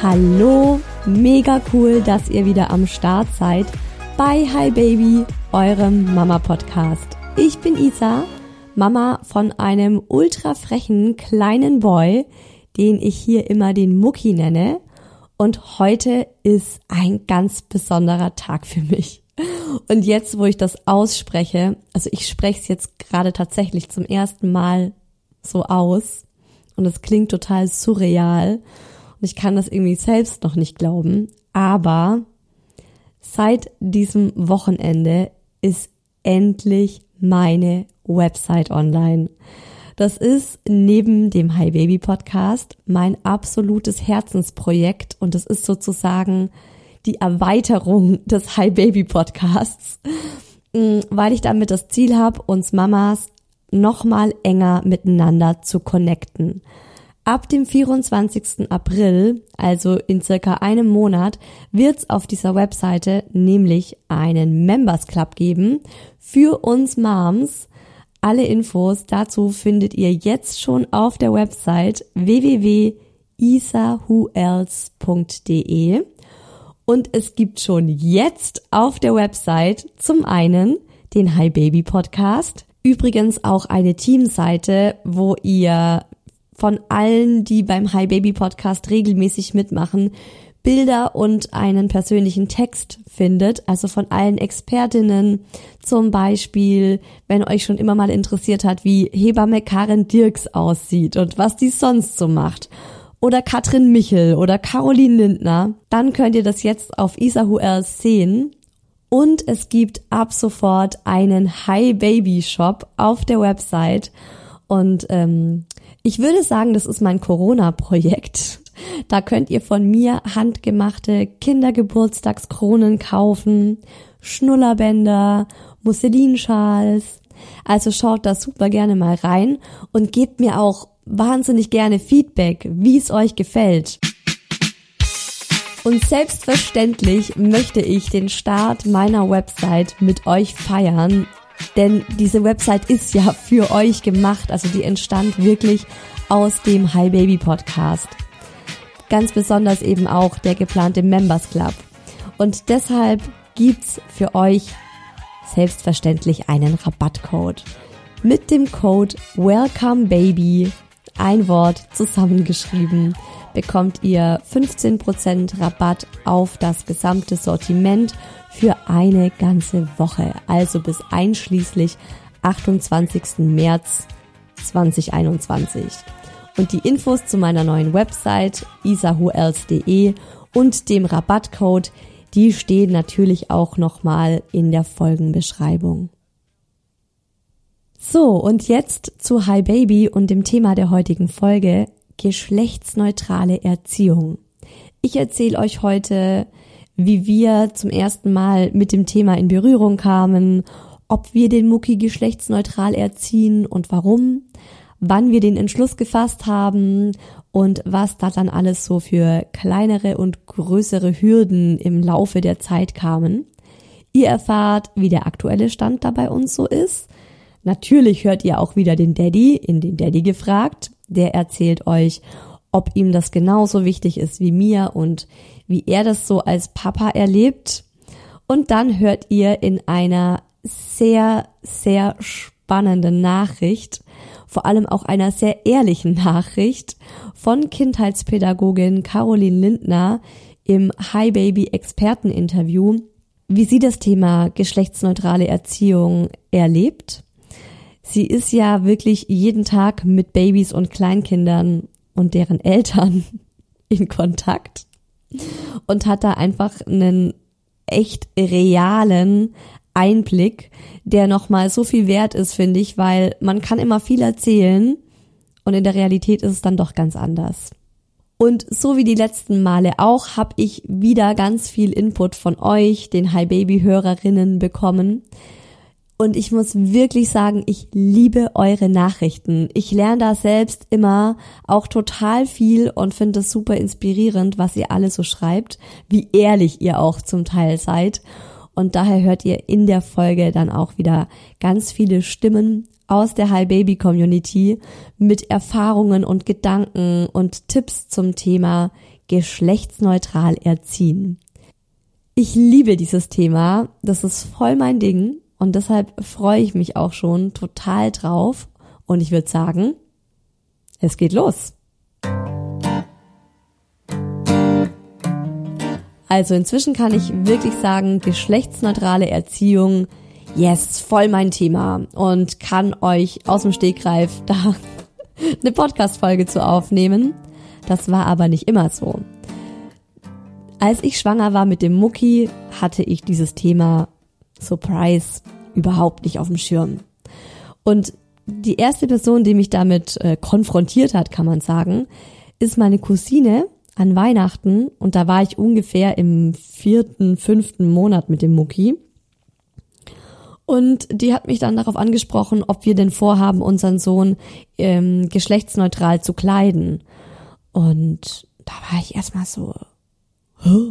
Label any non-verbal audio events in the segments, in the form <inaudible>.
Hallo, mega cool, dass ihr wieder am Start seid bei Hi Baby, eurem Mama Podcast. Ich bin Isa, Mama von einem ultra frechen kleinen Boy, den ich hier immer den Mucki nenne. Und heute ist ein ganz besonderer Tag für mich. Und jetzt, wo ich das ausspreche, also ich spreche es jetzt gerade tatsächlich zum ersten Mal so aus und es klingt total surreal und ich kann das irgendwie selbst noch nicht glauben. Aber seit diesem Wochenende ist endlich meine Website online. Das ist neben dem Hi Baby Podcast mein absolutes Herzensprojekt und es ist sozusagen die Erweiterung des Hi Baby Podcasts, mm, weil ich damit das Ziel habe, uns Mamas nochmal enger miteinander zu connecten. Ab dem 24. April, also in circa einem Monat, wird es auf dieser Webseite nämlich einen Members Club geben für uns Moms. Alle Infos dazu findet ihr jetzt schon auf der Website www.isawhoelse.de und es gibt schon jetzt auf der Website zum einen den Hi Baby Podcast, übrigens auch eine Teamseite, wo ihr von allen, die beim Hi Baby Podcast regelmäßig mitmachen, Bilder und einen persönlichen Text findet, also von allen Expertinnen, zum Beispiel, wenn euch schon immer mal interessiert hat, wie Hebamme Karin Dirks aussieht und was die sonst so macht, oder Katrin Michel oder Caroline Lindner, dann könnt ihr das jetzt auf Isahu Else sehen. Und es gibt ab sofort einen Hi Baby Shop auf der Website. Und ähm, ich würde sagen, das ist mein Corona-Projekt. Da könnt ihr von mir handgemachte Kindergeburtstagskronen kaufen, Schnullerbänder, Musselinschals. Also schaut da super gerne mal rein und gebt mir auch wahnsinnig gerne Feedback, wie es euch gefällt. Und selbstverständlich möchte ich den Start meiner Website mit euch feiern denn diese Website ist ja für euch gemacht. Also die entstand wirklich aus dem Hi Baby Podcast. Ganz besonders eben auch der geplante Members Club. Und deshalb gibt's für euch selbstverständlich einen Rabattcode. Mit dem Code Welcome Baby, ein Wort zusammengeschrieben, bekommt ihr 15% Rabatt auf das gesamte Sortiment für eine ganze Woche, also bis einschließlich 28. März 2021. Und die Infos zu meiner neuen Website isahuels.de und dem Rabattcode, die stehen natürlich auch nochmal in der Folgenbeschreibung. So, und jetzt zu Hi Baby und dem Thema der heutigen Folge, geschlechtsneutrale Erziehung. Ich erzähle euch heute, wie wir zum ersten Mal mit dem Thema in Berührung kamen, ob wir den Mucki geschlechtsneutral erziehen und warum, wann wir den Entschluss gefasst haben und was da dann alles so für kleinere und größere Hürden im Laufe der Zeit kamen. Ihr erfahrt, wie der aktuelle Stand da bei uns so ist. Natürlich hört ihr auch wieder den Daddy in den Daddy gefragt. Der erzählt euch, ob ihm das genauso wichtig ist wie mir und wie er das so als Papa erlebt. Und dann hört ihr in einer sehr, sehr spannenden Nachricht, vor allem auch einer sehr ehrlichen Nachricht von Kindheitspädagogin Caroline Lindner im Hi Baby Experteninterview, wie sie das Thema geschlechtsneutrale Erziehung erlebt. Sie ist ja wirklich jeden Tag mit Babys und Kleinkindern und deren Eltern <laughs> in Kontakt und hat da einfach einen echt realen Einblick, der nochmal so viel wert ist, finde ich, weil man kann immer viel erzählen und in der Realität ist es dann doch ganz anders. Und so wie die letzten Male auch, habe ich wieder ganz viel Input von euch, den Hi Baby Hörerinnen bekommen. Und ich muss wirklich sagen, ich liebe eure Nachrichten. Ich lerne da selbst immer auch total viel und finde es super inspirierend, was ihr alle so schreibt, wie ehrlich ihr auch zum Teil seid. Und daher hört ihr in der Folge dann auch wieder ganz viele Stimmen aus der Hi Baby Community mit Erfahrungen und Gedanken und Tipps zum Thema geschlechtsneutral erziehen. Ich liebe dieses Thema, das ist voll mein Ding und deshalb freue ich mich auch schon total drauf und ich würde sagen, es geht los. Also inzwischen kann ich wirklich sagen, geschlechtsneutrale Erziehung, yes, voll mein Thema und kann euch aus dem Stegreif da <laughs> eine Podcast-Folge zu aufnehmen. Das war aber nicht immer so. Als ich schwanger war mit dem Mucki, hatte ich dieses Thema Surprise überhaupt nicht auf dem Schirm. Und die erste Person, die mich damit äh, konfrontiert hat, kann man sagen, ist meine Cousine, an Weihnachten und da war ich ungefähr im vierten, fünften Monat mit dem Mucki. Und die hat mich dann darauf angesprochen, ob wir denn vorhaben, unseren Sohn ähm, geschlechtsneutral zu kleiden. Und da war ich erstmal so? <laughs>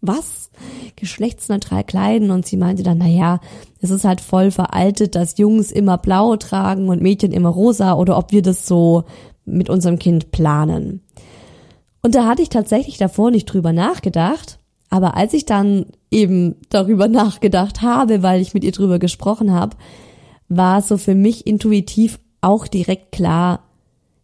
was? Geschlechtsneutral kleiden? Und sie meinte dann, na ja, es ist halt voll veraltet, dass Jungs immer blau tragen und Mädchen immer rosa oder ob wir das so mit unserem Kind planen. Und da hatte ich tatsächlich davor nicht drüber nachgedacht. Aber als ich dann eben darüber nachgedacht habe, weil ich mit ihr drüber gesprochen habe, war so für mich intuitiv auch direkt klar,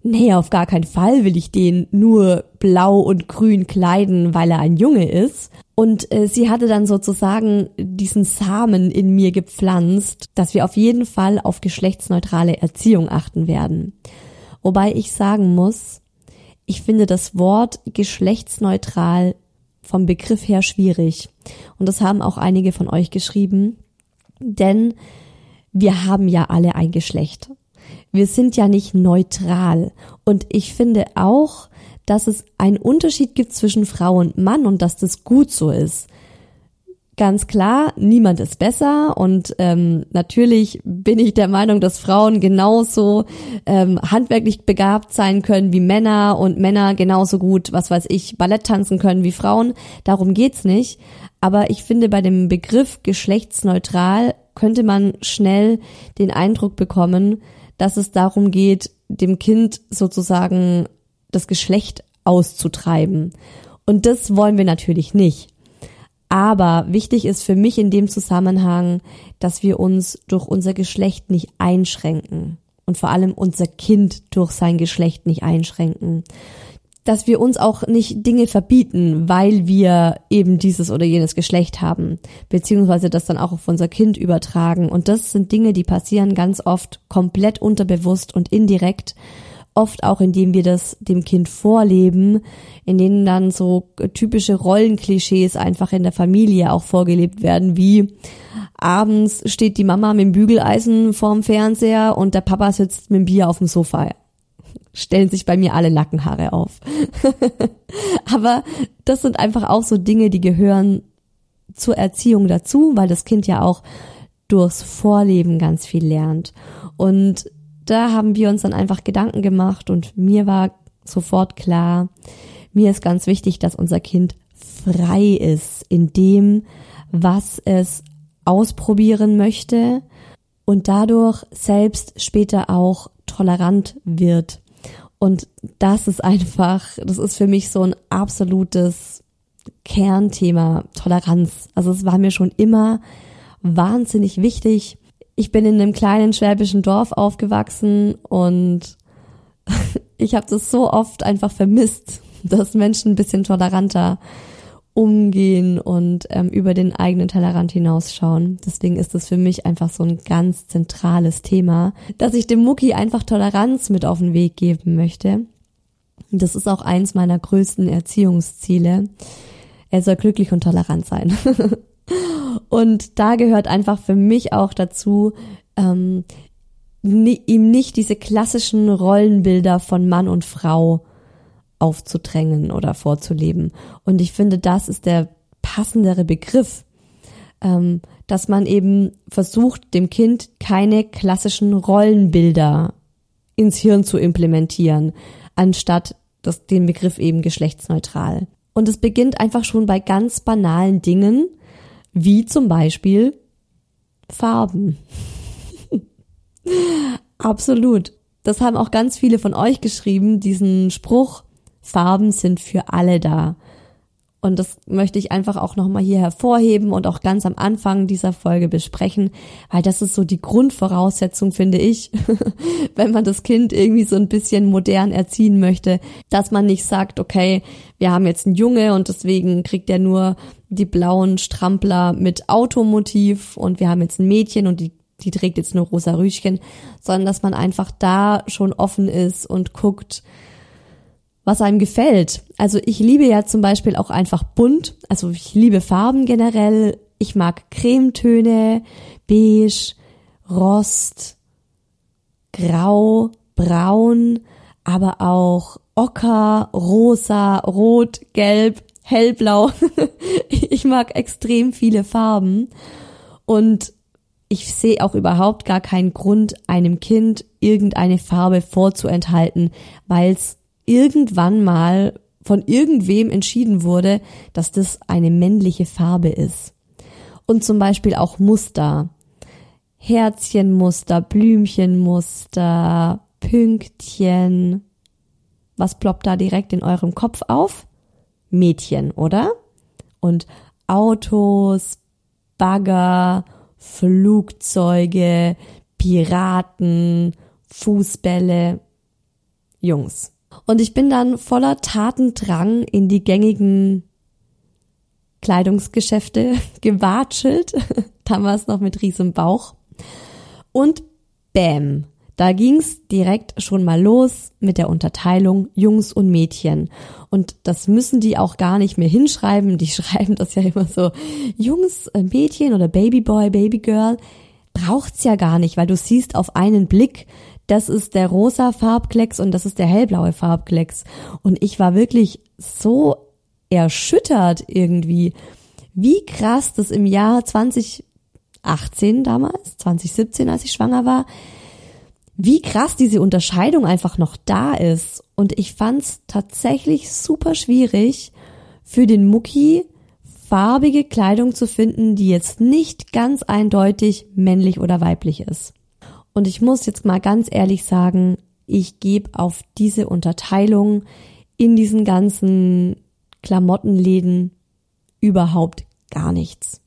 nee, auf gar keinen Fall will ich den nur blau und grün kleiden, weil er ein Junge ist. Und äh, sie hatte dann sozusagen diesen Samen in mir gepflanzt, dass wir auf jeden Fall auf geschlechtsneutrale Erziehung achten werden. Wobei ich sagen muss, ich finde das Wort geschlechtsneutral vom Begriff her schwierig. Und das haben auch einige von euch geschrieben. Denn wir haben ja alle ein Geschlecht. Wir sind ja nicht neutral. Und ich finde auch, dass es einen Unterschied gibt zwischen Frau und Mann und dass das gut so ist ganz klar, niemand ist besser und ähm, natürlich bin ich der Meinung, dass Frauen genauso ähm, handwerklich begabt sein können wie Männer und Männer genauso gut, was weiß ich, Ballett tanzen können wie Frauen. Darum geht's nicht. Aber ich finde, bei dem Begriff geschlechtsneutral könnte man schnell den Eindruck bekommen, dass es darum geht, dem Kind sozusagen das Geschlecht auszutreiben. Und das wollen wir natürlich nicht. Aber wichtig ist für mich in dem Zusammenhang, dass wir uns durch unser Geschlecht nicht einschränken und vor allem unser Kind durch sein Geschlecht nicht einschränken. Dass wir uns auch nicht Dinge verbieten, weil wir eben dieses oder jenes Geschlecht haben, beziehungsweise das dann auch auf unser Kind übertragen. Und das sind Dinge, die passieren ganz oft komplett unterbewusst und indirekt, oft auch indem wir das dem Kind vorleben, in denen dann so typische Rollenklischees einfach in der Familie auch vorgelebt werden, wie abends steht die Mama mit dem Bügeleisen vorm Fernseher und der Papa sitzt mit dem Bier auf dem Sofa stellen sich bei mir alle Nackenhaare auf. <laughs> Aber das sind einfach auch so Dinge, die gehören zur Erziehung dazu, weil das Kind ja auch durchs Vorleben ganz viel lernt. Und da haben wir uns dann einfach Gedanken gemacht und mir war sofort klar, mir ist ganz wichtig, dass unser Kind frei ist in dem, was es ausprobieren möchte und dadurch selbst später auch tolerant wird und das ist einfach, das ist für mich so ein absolutes Kernthema Toleranz. Also es war mir schon immer wahnsinnig wichtig. Ich bin in einem kleinen schwäbischen Dorf aufgewachsen und <laughs> ich habe das so oft einfach vermisst, dass Menschen ein bisschen toleranter umgehen und ähm, über den eigenen Tellerrand hinausschauen. Deswegen ist es für mich einfach so ein ganz zentrales Thema, dass ich dem Mucki einfach Toleranz mit auf den Weg geben möchte. Das ist auch eins meiner größten Erziehungsziele. Er soll glücklich und tolerant sein. <laughs> und da gehört einfach für mich auch dazu, ähm, ihm nicht diese klassischen Rollenbilder von Mann und Frau aufzudrängen oder vorzuleben. Und ich finde, das ist der passendere Begriff, ähm, dass man eben versucht, dem Kind keine klassischen Rollenbilder ins Hirn zu implementieren, anstatt das, den Begriff eben geschlechtsneutral. Und es beginnt einfach schon bei ganz banalen Dingen, wie zum Beispiel Farben. <laughs> Absolut. Das haben auch ganz viele von euch geschrieben, diesen Spruch, Farben sind für alle da. Und das möchte ich einfach auch nochmal hier hervorheben und auch ganz am Anfang dieser Folge besprechen, weil das ist so die Grundvoraussetzung, finde ich, <laughs> wenn man das Kind irgendwie so ein bisschen modern erziehen möchte, dass man nicht sagt, okay, wir haben jetzt einen Junge und deswegen kriegt er nur die blauen Strampler mit Automotiv und wir haben jetzt ein Mädchen und die die trägt jetzt nur rosa Rüschchen, sondern dass man einfach da schon offen ist und guckt, was einem gefällt. Also ich liebe ja zum Beispiel auch einfach bunt. Also ich liebe Farben generell. Ich mag Cremetöne, beige, Rost, Grau, Braun, aber auch Ocker, Rosa, Rot, Gelb, Hellblau. <laughs> ich mag extrem viele Farben und ich sehe auch überhaupt gar keinen Grund, einem Kind irgendeine Farbe vorzuenthalten, weil es irgendwann mal von irgendwem entschieden wurde, dass das eine männliche Farbe ist. Und zum Beispiel auch Muster. Herzchenmuster, Blümchenmuster, Pünktchen. Was ploppt da direkt in eurem Kopf auf? Mädchen, oder? Und Autos, Bagger, Flugzeuge, Piraten, Fußbälle, Jungs. Und ich bin dann voller Tatendrang in die gängigen Kleidungsgeschäfte <laughs> gewatschelt, <laughs> damals noch mit riesem Bauch. Und bäm, da ging's direkt schon mal los mit der Unterteilung Jungs und Mädchen. Und das müssen die auch gar nicht mehr hinschreiben. Die <laughs> schreiben das ja immer so Jungs, äh, Mädchen oder Babyboy, Babygirl. Braucht's ja gar nicht, weil du siehst auf einen Blick, das ist der rosa Farbklecks und das ist der hellblaue Farbklecks. Und ich war wirklich so erschüttert irgendwie, wie krass das im Jahr 2018 damals, 2017, als ich schwanger war, wie krass diese Unterscheidung einfach noch da ist. Und ich fand's tatsächlich super schwierig für den Mucki farbige Kleidung zu finden, die jetzt nicht ganz eindeutig männlich oder weiblich ist. Und ich muss jetzt mal ganz ehrlich sagen, ich gebe auf diese Unterteilung in diesen ganzen Klamottenläden überhaupt gar nichts.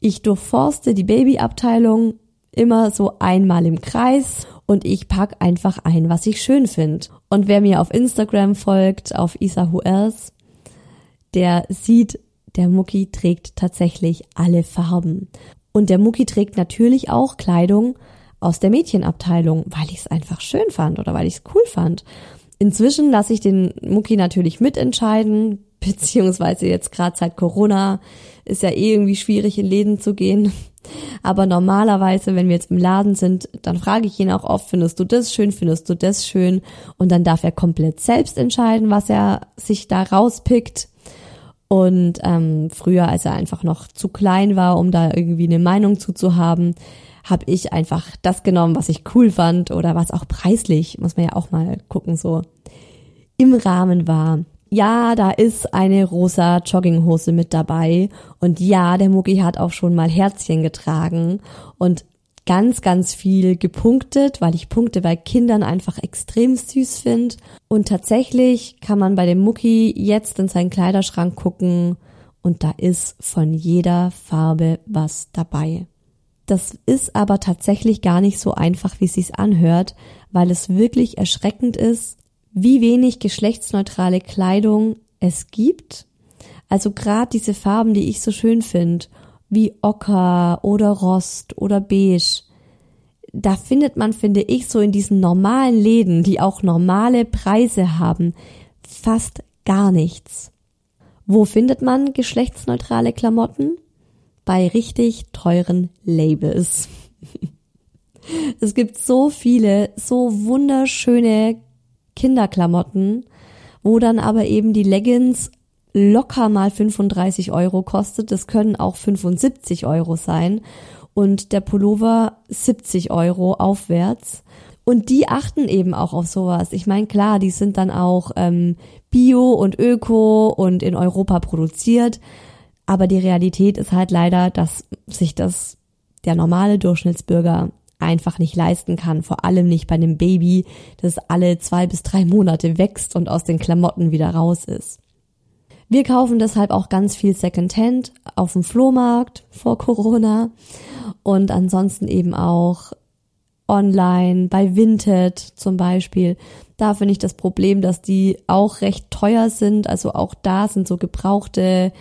Ich durchforste die Babyabteilung immer so einmal im Kreis und ich pack einfach ein, was ich schön finde. Und wer mir auf Instagram folgt, auf Isa Who Else, der sieht, der Mucki trägt tatsächlich alle Farben. Und der Mucki trägt natürlich auch Kleidung aus der Mädchenabteilung, weil ich es einfach schön fand oder weil ich es cool fand. Inzwischen lasse ich den Mucki natürlich mitentscheiden, <laughs> beziehungsweise jetzt gerade seit Corona ist ja eh irgendwie schwierig in Läden zu gehen. Aber normalerweise, wenn wir jetzt im Laden sind, dann frage ich ihn auch oft, findest du das schön, findest du das schön? Und dann darf er komplett selbst entscheiden, was er sich da rauspickt. Und ähm, früher, als er einfach noch zu klein war, um da irgendwie eine Meinung zuzuhaben, habe ich einfach das genommen, was ich cool fand oder was auch preislich, muss man ja auch mal gucken, so im Rahmen war. Ja, da ist eine rosa Jogginghose mit dabei und ja, der Mucki hat auch schon mal Herzchen getragen und ganz, ganz viel gepunktet, weil ich Punkte bei Kindern einfach extrem süß finde. Und tatsächlich kann man bei dem Mucki jetzt in seinen Kleiderschrank gucken und da ist von jeder Farbe was dabei. Das ist aber tatsächlich gar nicht so einfach, wie es sich anhört, weil es wirklich erschreckend ist, wie wenig geschlechtsneutrale Kleidung es gibt. Also gerade diese Farben, die ich so schön finde, wie Ocker oder Rost oder Beige, da findet man, finde ich, so in diesen normalen Läden, die auch normale Preise haben, fast gar nichts. Wo findet man geschlechtsneutrale Klamotten? Bei richtig teuren Labels. <laughs> es gibt so viele, so wunderschöne Kinderklamotten, wo dann aber eben die Leggings locker mal 35 Euro kostet. Das können auch 75 Euro sein. Und der Pullover 70 Euro aufwärts. Und die achten eben auch auf sowas. Ich meine, klar, die sind dann auch ähm, bio und öko und in Europa produziert. Aber die Realität ist halt leider, dass sich das der normale Durchschnittsbürger einfach nicht leisten kann. Vor allem nicht bei einem Baby, das alle zwei bis drei Monate wächst und aus den Klamotten wieder raus ist. Wir kaufen deshalb auch ganz viel Secondhand auf dem Flohmarkt vor Corona und ansonsten eben auch online bei Vinted zum Beispiel. Da finde ich das Problem, dass die auch recht teuer sind. Also auch da sind so gebrauchte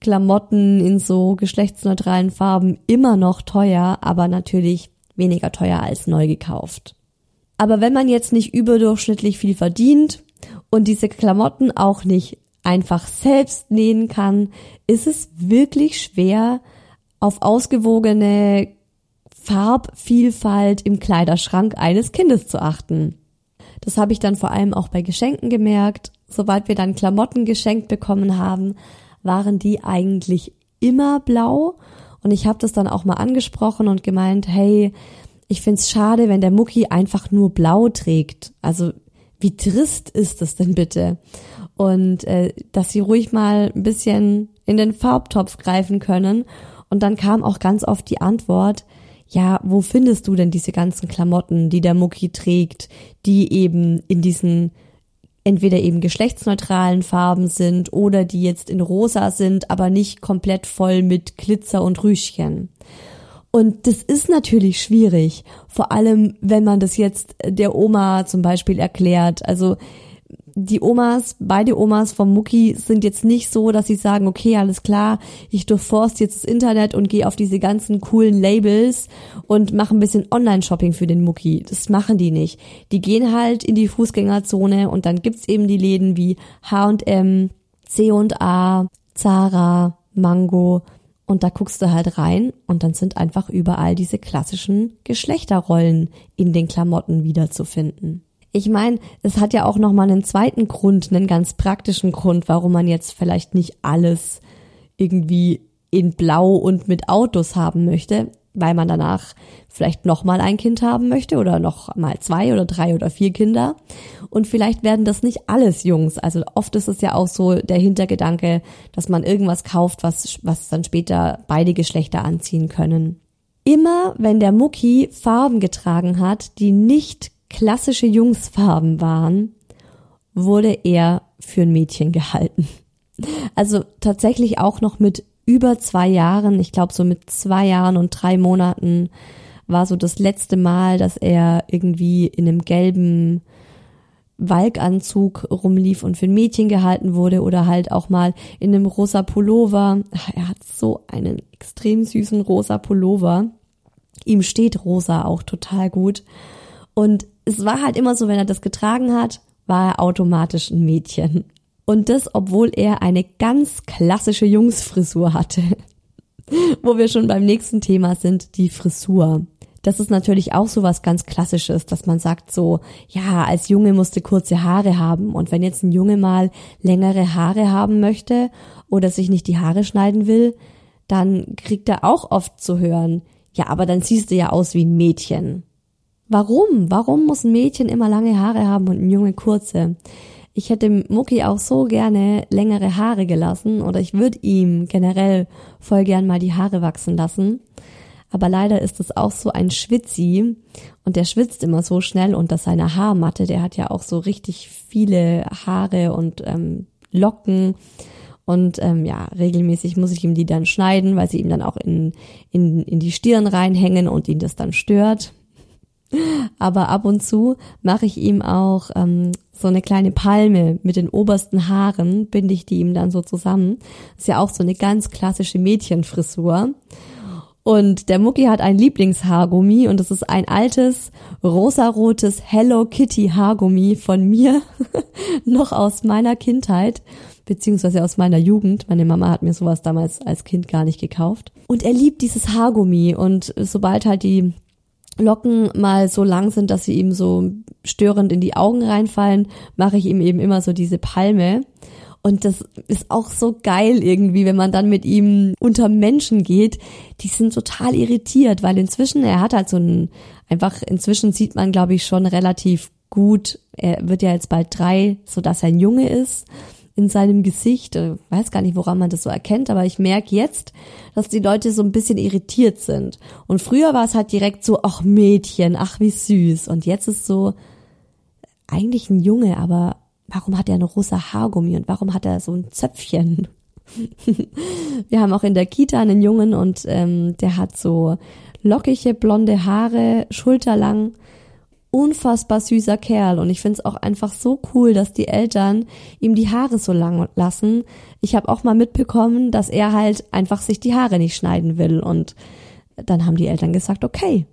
Klamotten in so geschlechtsneutralen Farben immer noch teuer, aber natürlich weniger teuer als neu gekauft. Aber wenn man jetzt nicht überdurchschnittlich viel verdient und diese Klamotten auch nicht einfach selbst nähen kann, ist es wirklich schwer, auf ausgewogene Farbvielfalt im Kleiderschrank eines Kindes zu achten. Das habe ich dann vor allem auch bei Geschenken gemerkt. Sobald wir dann Klamotten geschenkt bekommen haben, waren die eigentlich immer blau. Und ich habe das dann auch mal angesprochen und gemeint, hey, ich find's schade, wenn der Mucki einfach nur blau trägt. Also wie trist ist das denn bitte? Und äh, dass sie ruhig mal ein bisschen in den Farbtopf greifen können. Und dann kam auch ganz oft die Antwort, ja, wo findest du denn diese ganzen Klamotten, die der Mucki trägt, die eben in diesen entweder eben geschlechtsneutralen Farben sind oder die jetzt in rosa sind, aber nicht komplett voll mit Glitzer und Rüschchen. Und das ist natürlich schwierig, vor allem wenn man das jetzt der Oma zum Beispiel erklärt. Also die Omas, beide Omas vom Mucki sind jetzt nicht so, dass sie sagen, okay, alles klar, ich durchforst jetzt das Internet und gehe auf diese ganzen coolen Labels und mache ein bisschen Online-Shopping für den Mucki. Das machen die nicht. Die gehen halt in die Fußgängerzone und dann gibt's eben die Läden wie H&M, C&A, Zara, Mango und da guckst du halt rein und dann sind einfach überall diese klassischen Geschlechterrollen in den Klamotten wiederzufinden. Ich meine, es hat ja auch noch mal einen zweiten Grund, einen ganz praktischen Grund, warum man jetzt vielleicht nicht alles irgendwie in Blau und mit Autos haben möchte, weil man danach vielleicht noch mal ein Kind haben möchte oder noch mal zwei oder drei oder vier Kinder und vielleicht werden das nicht alles Jungs. Also oft ist es ja auch so der Hintergedanke, dass man irgendwas kauft, was was dann später beide Geschlechter anziehen können. Immer wenn der Mucki Farben getragen hat, die nicht klassische Jungsfarben waren, wurde er für ein Mädchen gehalten. Also tatsächlich auch noch mit über zwei Jahren, ich glaube so mit zwei Jahren und drei Monaten, war so das letzte Mal, dass er irgendwie in einem gelben Walkanzug rumlief und für ein Mädchen gehalten wurde oder halt auch mal in einem rosa Pullover. Er hat so einen extrem süßen rosa Pullover. Ihm steht rosa auch total gut. Und es war halt immer so, wenn er das getragen hat, war er automatisch ein Mädchen. Und das, obwohl er eine ganz klassische Jungsfrisur hatte. <laughs> Wo wir schon beim nächsten Thema sind, die Frisur das ist natürlich auch so was ganz Klassisches, dass man sagt so, ja, als Junge musste kurze Haare haben und wenn jetzt ein Junge mal längere Haare haben möchte oder sich nicht die Haare schneiden will, dann kriegt er auch oft zu hören, ja, aber dann siehst du ja aus wie ein Mädchen. Warum? Warum muss ein Mädchen immer lange Haare haben und ein Junge kurze? Ich hätte Mucki auch so gerne längere Haare gelassen oder ich würde ihm generell voll gern mal die Haare wachsen lassen. Aber leider ist es auch so ein Schwitzi und der schwitzt immer so schnell unter seiner Haarmatte. Der hat ja auch so richtig viele Haare und ähm, Locken. Und ähm, ja, regelmäßig muss ich ihm die dann schneiden, weil sie ihm dann auch in, in, in die Stirn reinhängen und ihn das dann stört. Aber ab und zu mache ich ihm auch ähm, so eine kleine Palme mit den obersten Haaren, binde ich die ihm dann so zusammen. Ist ja auch so eine ganz klassische Mädchenfrisur. Und der Mucki hat ein Lieblingshaargummi und das ist ein altes rosarotes Hello Kitty Haargummi von mir, <laughs> noch aus meiner Kindheit, beziehungsweise aus meiner Jugend. Meine Mama hat mir sowas damals als Kind gar nicht gekauft. Und er liebt dieses Haargummi und sobald halt die Locken mal so lang sind, dass sie ihm so störend in die Augen reinfallen, mache ich ihm eben immer so diese Palme. Und das ist auch so geil irgendwie, wenn man dann mit ihm unter Menschen geht. Die sind total irritiert, weil inzwischen, er hat halt so ein, einfach inzwischen sieht man, glaube ich, schon relativ gut, er wird ja jetzt bald drei, so dass er ein Junge ist in seinem Gesicht. Ich weiß gar nicht, woran man das so erkennt, aber ich merke jetzt, dass die Leute so ein bisschen irritiert sind. Und früher war es halt direkt so, ach Mädchen, ach wie süß. Und jetzt ist so eigentlich ein Junge, aber warum hat er eine rosa Haargummi und warum hat er so ein Zöpfchen? <laughs> Wir haben auch in der Kita einen Jungen und ähm, der hat so lockige blonde Haare, schulterlang, unfassbar süßer Kerl und ich finde es auch einfach so cool, dass die Eltern ihm die Haare so lang lassen. Ich habe auch mal mitbekommen, dass er halt einfach sich die Haare nicht schneiden will und dann haben die Eltern gesagt, okay.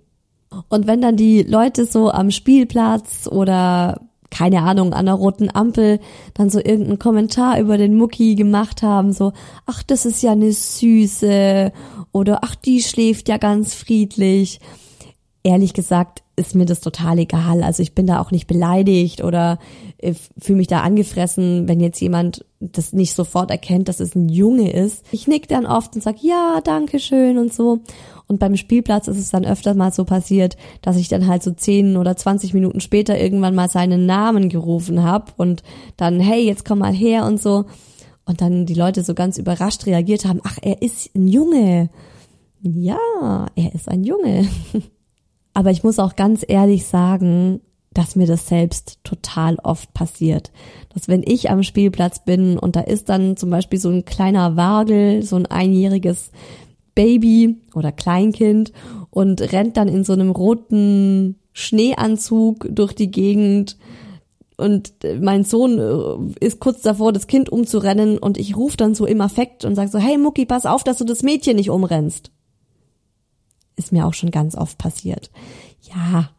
Und wenn dann die Leute so am Spielplatz oder keine Ahnung, an der roten Ampel dann so irgendeinen Kommentar über den Mucki gemacht haben, so, ach, das ist ja eine Süße oder ach, die schläft ja ganz friedlich. Ehrlich gesagt ist mir das total egal. Also ich bin da auch nicht beleidigt oder äh, fühle mich da angefressen, wenn jetzt jemand das nicht sofort erkennt, dass es ein Junge ist. Ich nick dann oft und sag ja, danke schön und so. Und beim Spielplatz ist es dann öfter mal so passiert, dass ich dann halt so zehn oder zwanzig Minuten später irgendwann mal seinen Namen gerufen habe und dann, hey, jetzt komm mal her und so. Und dann die Leute so ganz überrascht reagiert haben, ach, er ist ein Junge. Ja, er ist ein Junge. <laughs> Aber ich muss auch ganz ehrlich sagen, dass mir das selbst total oft passiert. Dass wenn ich am Spielplatz bin und da ist dann zum Beispiel so ein kleiner Wagel, so ein einjähriges Baby oder Kleinkind und rennt dann in so einem roten Schneeanzug durch die Gegend und mein Sohn äh, ist kurz davor, das Kind umzurennen und ich rufe dann so im Affekt und sage so, hey Mucki, pass auf, dass du das Mädchen nicht umrennst. Ist mir auch schon ganz oft passiert. Ja,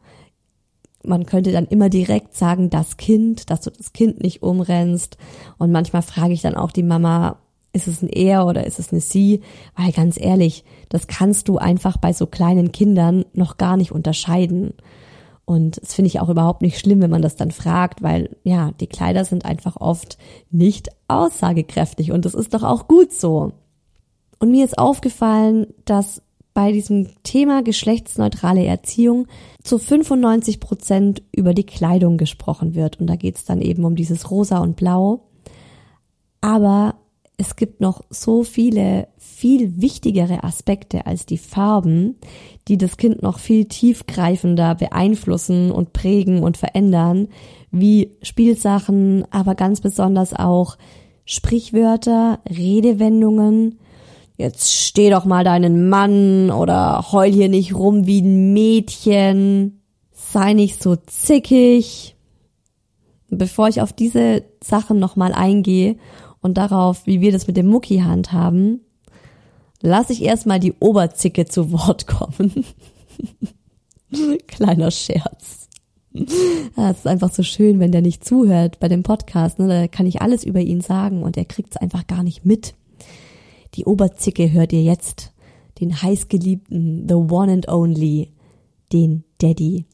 man könnte dann immer direkt sagen, das Kind, dass du das Kind nicht umrennst. Und manchmal frage ich dann auch die Mama, ist es ein er oder ist es eine sie? Weil ganz ehrlich, das kannst du einfach bei so kleinen Kindern noch gar nicht unterscheiden. Und das finde ich auch überhaupt nicht schlimm, wenn man das dann fragt, weil ja, die Kleider sind einfach oft nicht aussagekräftig und das ist doch auch gut so. Und mir ist aufgefallen, dass bei diesem Thema geschlechtsneutrale Erziehung zu 95 Prozent über die Kleidung gesprochen wird. Und da geht es dann eben um dieses Rosa und Blau. Aber es gibt noch so viele, viel wichtigere Aspekte als die Farben, die das Kind noch viel tiefgreifender beeinflussen und prägen und verändern, wie Spielsachen, aber ganz besonders auch Sprichwörter, Redewendungen, jetzt steh doch mal deinen Mann oder heul hier nicht rum wie ein Mädchen, sei nicht so zickig. Bevor ich auf diese Sachen nochmal eingehe und darauf, wie wir das mit dem Mucki handhaben, lasse ich erstmal die Oberzicke zu Wort kommen. <laughs> Kleiner Scherz. Es ist einfach so schön, wenn der nicht zuhört bei dem Podcast. Ne? Da kann ich alles über ihn sagen und er kriegt es einfach gar nicht mit. Die Oberzicke hört ihr jetzt. Den heißgeliebten, the one and only, den Daddy.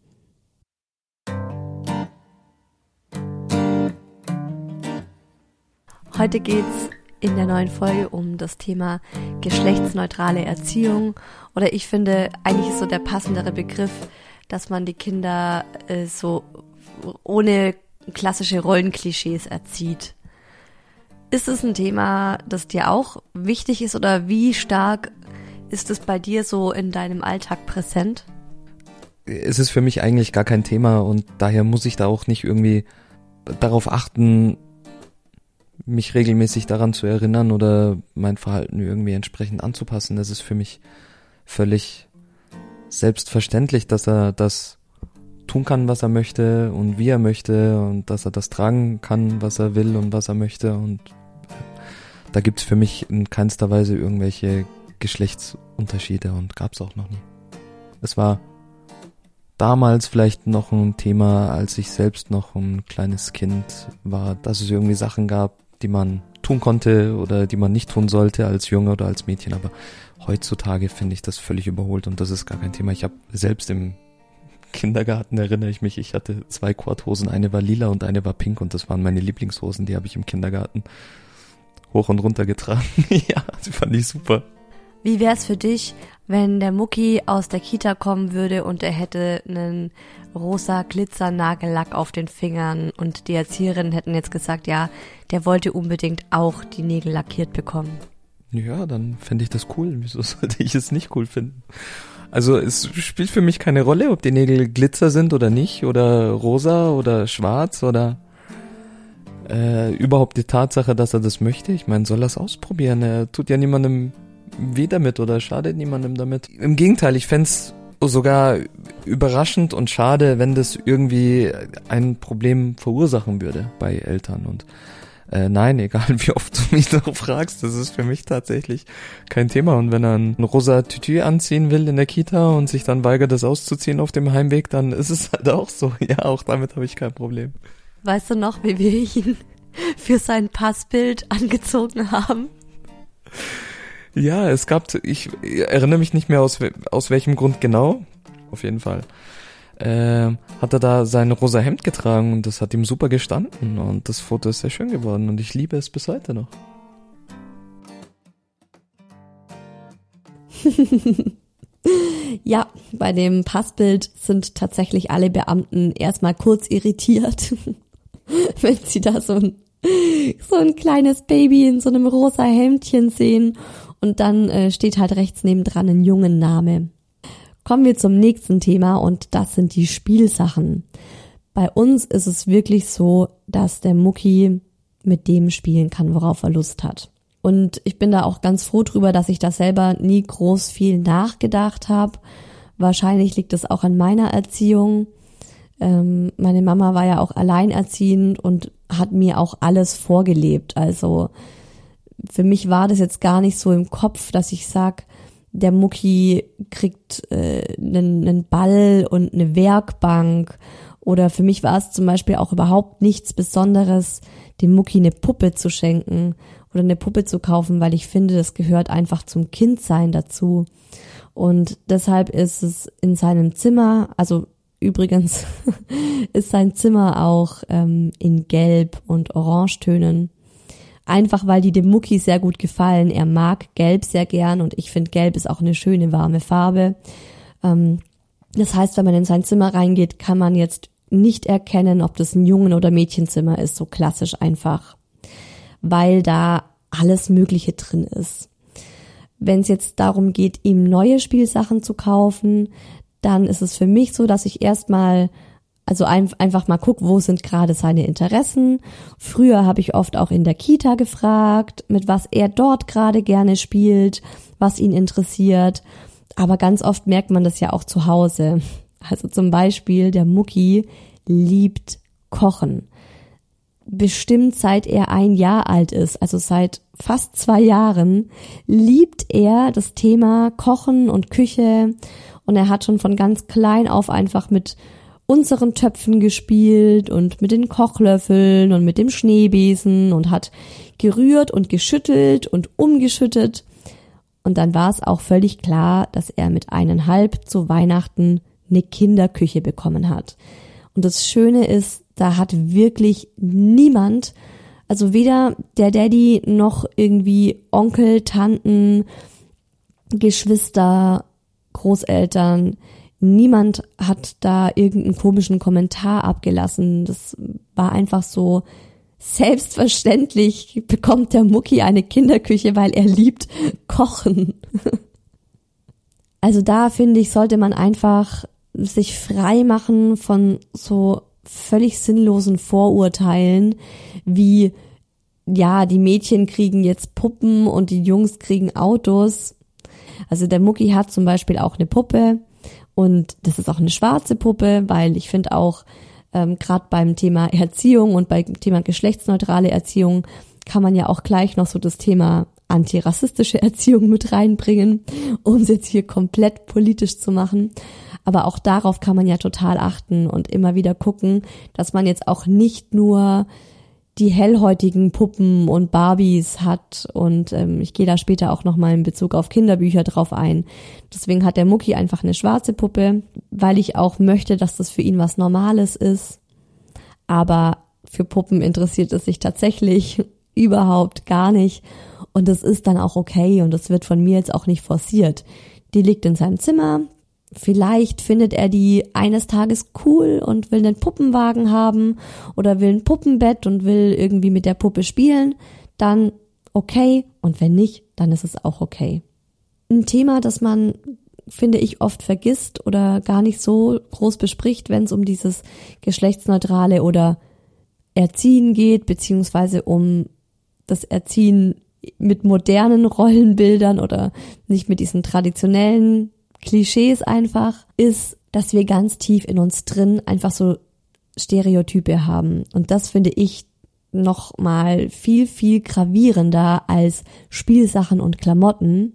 Heute geht's in der neuen Folge um das Thema geschlechtsneutrale Erziehung. Oder ich finde, eigentlich ist so der passendere Begriff, dass man die Kinder äh, so ohne klassische Rollenklischees erzieht. Ist es ein Thema, das dir auch wichtig ist oder wie stark ist es bei dir so in deinem Alltag präsent? Es ist für mich eigentlich gar kein Thema und daher muss ich da auch nicht irgendwie darauf achten, mich regelmäßig daran zu erinnern oder mein Verhalten irgendwie entsprechend anzupassen. Das ist für mich völlig selbstverständlich, dass er das tun kann, was er möchte und wie er möchte und dass er das tragen kann, was er will und was er möchte und da gibt's für mich in keinster Weise irgendwelche Geschlechtsunterschiede und gab's auch noch nie. Es war damals vielleicht noch ein Thema, als ich selbst noch ein kleines Kind war, dass es irgendwie Sachen gab, die man tun konnte oder die man nicht tun sollte als Junge oder als Mädchen. Aber heutzutage finde ich das völlig überholt und das ist gar kein Thema. Ich habe selbst im Kindergarten erinnere ich mich, ich hatte zwei Korthosen, eine war lila und eine war pink und das waren meine Lieblingshosen, die habe ich im Kindergarten hoch und runter getragen. <laughs> ja, die fand ich super. Wie wär's für dich, wenn der Mucki aus der Kita kommen würde und er hätte einen rosa Glitzernagellack auf den Fingern und die Erzieherinnen hätten jetzt gesagt, ja, der wollte unbedingt auch die Nägel lackiert bekommen. Ja, dann fände ich das cool. Wieso sollte ich es nicht cool finden? Also es spielt für mich keine Rolle, ob die Nägel Glitzer sind oder nicht, oder rosa oder schwarz oder äh, überhaupt die Tatsache, dass er das möchte. Ich meine, soll er es ausprobieren? Er tut ja niemandem weh damit oder schadet niemandem damit. Im Gegenteil, ich fände sogar überraschend und schade, wenn das irgendwie ein Problem verursachen würde bei Eltern. Und äh, nein, <laughs> egal wie oft du mich noch fragst, das ist für mich tatsächlich kein Thema. Und wenn er ein rosa Tütü anziehen will in der Kita und sich dann weigert, das auszuziehen auf dem Heimweg, dann ist es halt auch so. <laughs> Ja, auch damit habe ich kein Problem. Weißt du noch, wie wir ihn für sein Passbild angezogen haben? Ja, es gab, ich erinnere mich nicht mehr aus, aus welchem Grund genau. Auf jeden Fall. Äh, hat er da sein rosa Hemd getragen und das hat ihm super gestanden und das Foto ist sehr schön geworden und ich liebe es bis heute noch. <laughs> ja, bei dem Passbild sind tatsächlich alle Beamten erstmal kurz irritiert, <laughs> wenn sie da so ein, so ein kleines Baby in so einem rosa Hemdchen sehen und dann äh, steht halt rechts nebendran ein jungen Name. Kommen wir zum nächsten Thema und das sind die Spielsachen. Bei uns ist es wirklich so, dass der Mucki mit dem spielen kann, worauf er Lust hat. Und ich bin da auch ganz froh drüber, dass ich da selber nie groß viel nachgedacht habe. Wahrscheinlich liegt es auch an meiner Erziehung. Ähm, meine Mama war ja auch alleinerziehend und hat mir auch alles vorgelebt. Also für mich war das jetzt gar nicht so im Kopf, dass ich sag, der Mucki kriegt äh, einen, einen Ball und eine Werkbank. Oder für mich war es zum Beispiel auch überhaupt nichts Besonderes, dem Mucki eine Puppe zu schenken oder eine Puppe zu kaufen, weil ich finde, das gehört einfach zum Kindsein dazu. Und deshalb ist es in seinem Zimmer, also übrigens <laughs> ist sein Zimmer auch ähm, in Gelb und Orangetönen einfach weil die dem Mucki sehr gut gefallen. Er mag Gelb sehr gern und ich finde Gelb ist auch eine schöne warme Farbe. Ähm, das heißt, wenn man in sein Zimmer reingeht, kann man jetzt nicht erkennen, ob das ein Jungen- oder Mädchenzimmer ist, so klassisch einfach, weil da alles Mögliche drin ist. Wenn es jetzt darum geht, ihm neue Spielsachen zu kaufen, dann ist es für mich so, dass ich erstmal Also ein, einfach mal guck, wo sind gerade seine Interessen. Früher habe ich oft auch in der Kita gefragt, mit was er dort gerade gerne spielt, was ihn interessiert. Aber ganz oft merkt man das ja auch zu Hause. Also zum Beispiel der Mucki liebt Kochen. Bestimmt seit er ein Jahr alt ist, also seit fast zwei Jahren, liebt er das Thema Kochen und Küche. Und er hat schon von ganz klein auf einfach mit unseren Töpfen gespielt und mit den Kochlöffeln und mit dem Schneebesen und hat gerührt und geschüttelt und umgeschüttet. Und dann war es auch völlig klar, dass er mit eineinhalb zu Weihnachten eine Kinderküche bekommen hat. Und das Schöne ist, da hat wirklich niemand, also weder der Daddy noch irgendwie Onkel, Tanten, Geschwister, Großeltern, niemand hat da irgendeinen komischen Kommentar abgelassen. Das war einfach so selbstverständlich bekommt der Mucki eine Kinderküche, weil er liebt kochen. Also da finde ich, sollte man einfach sich frei machen von so völlig sinnlosen Vorurteilen, wie ja, die Mädchen kriegen jetzt Puppen und die Jungs kriegen Autos. Also der Mucki hat zum Beispiel auch eine Puppe und das ist auch eine schwarze Puppe, weil ich finde auch, ähm, gerade beim Thema Erziehung und beim Thema geschlechtsneutrale Erziehung kann man ja auch gleich noch so das Thema antirassistische <laughs> Erziehung mit reinbringen, um es jetzt hier komplett politisch zu machen. Aber auch darauf kann man ja total achten und immer wieder gucken, dass man jetzt auch nicht nur die hellhäutigen Puppen und Barbies hat und ähm, ich gehe da später auch nochmal in Bezug auf Kinderbücher drauf ein. Deswegen hat der Mucki einfach eine schwarze Puppe, weil ich auch möchte, dass das für ihn was Normales ist. Aber für Puppen interessiert es sich tatsächlich <laughs> überhaupt gar nicht und das ist dann auch okay und das wird von mir jetzt auch nicht forciert. Die liegt in seinem Zimmer, Vielleicht findet er die eines Tages cool und will einen Puppenwagen haben oder will ein Puppenbett und will irgendwie mit der Puppe spielen. Dann okay. Und wenn nicht, dann ist es auch okay. Ein Thema, das man, finde ich, oft vergisst oder gar nicht so groß bespricht, wenn es um dieses geschlechtsneutrale oder Erziehen geht, beziehungsweise um das Erziehen mit modernen Rollenbildern oder nicht mit diesen traditionellen Klischees einfach, ist, dass wir ganz tief in uns drin einfach so Stereotype haben. Und das finde ich noch mal viel, viel gravierender als Spielsachen und Klamotten.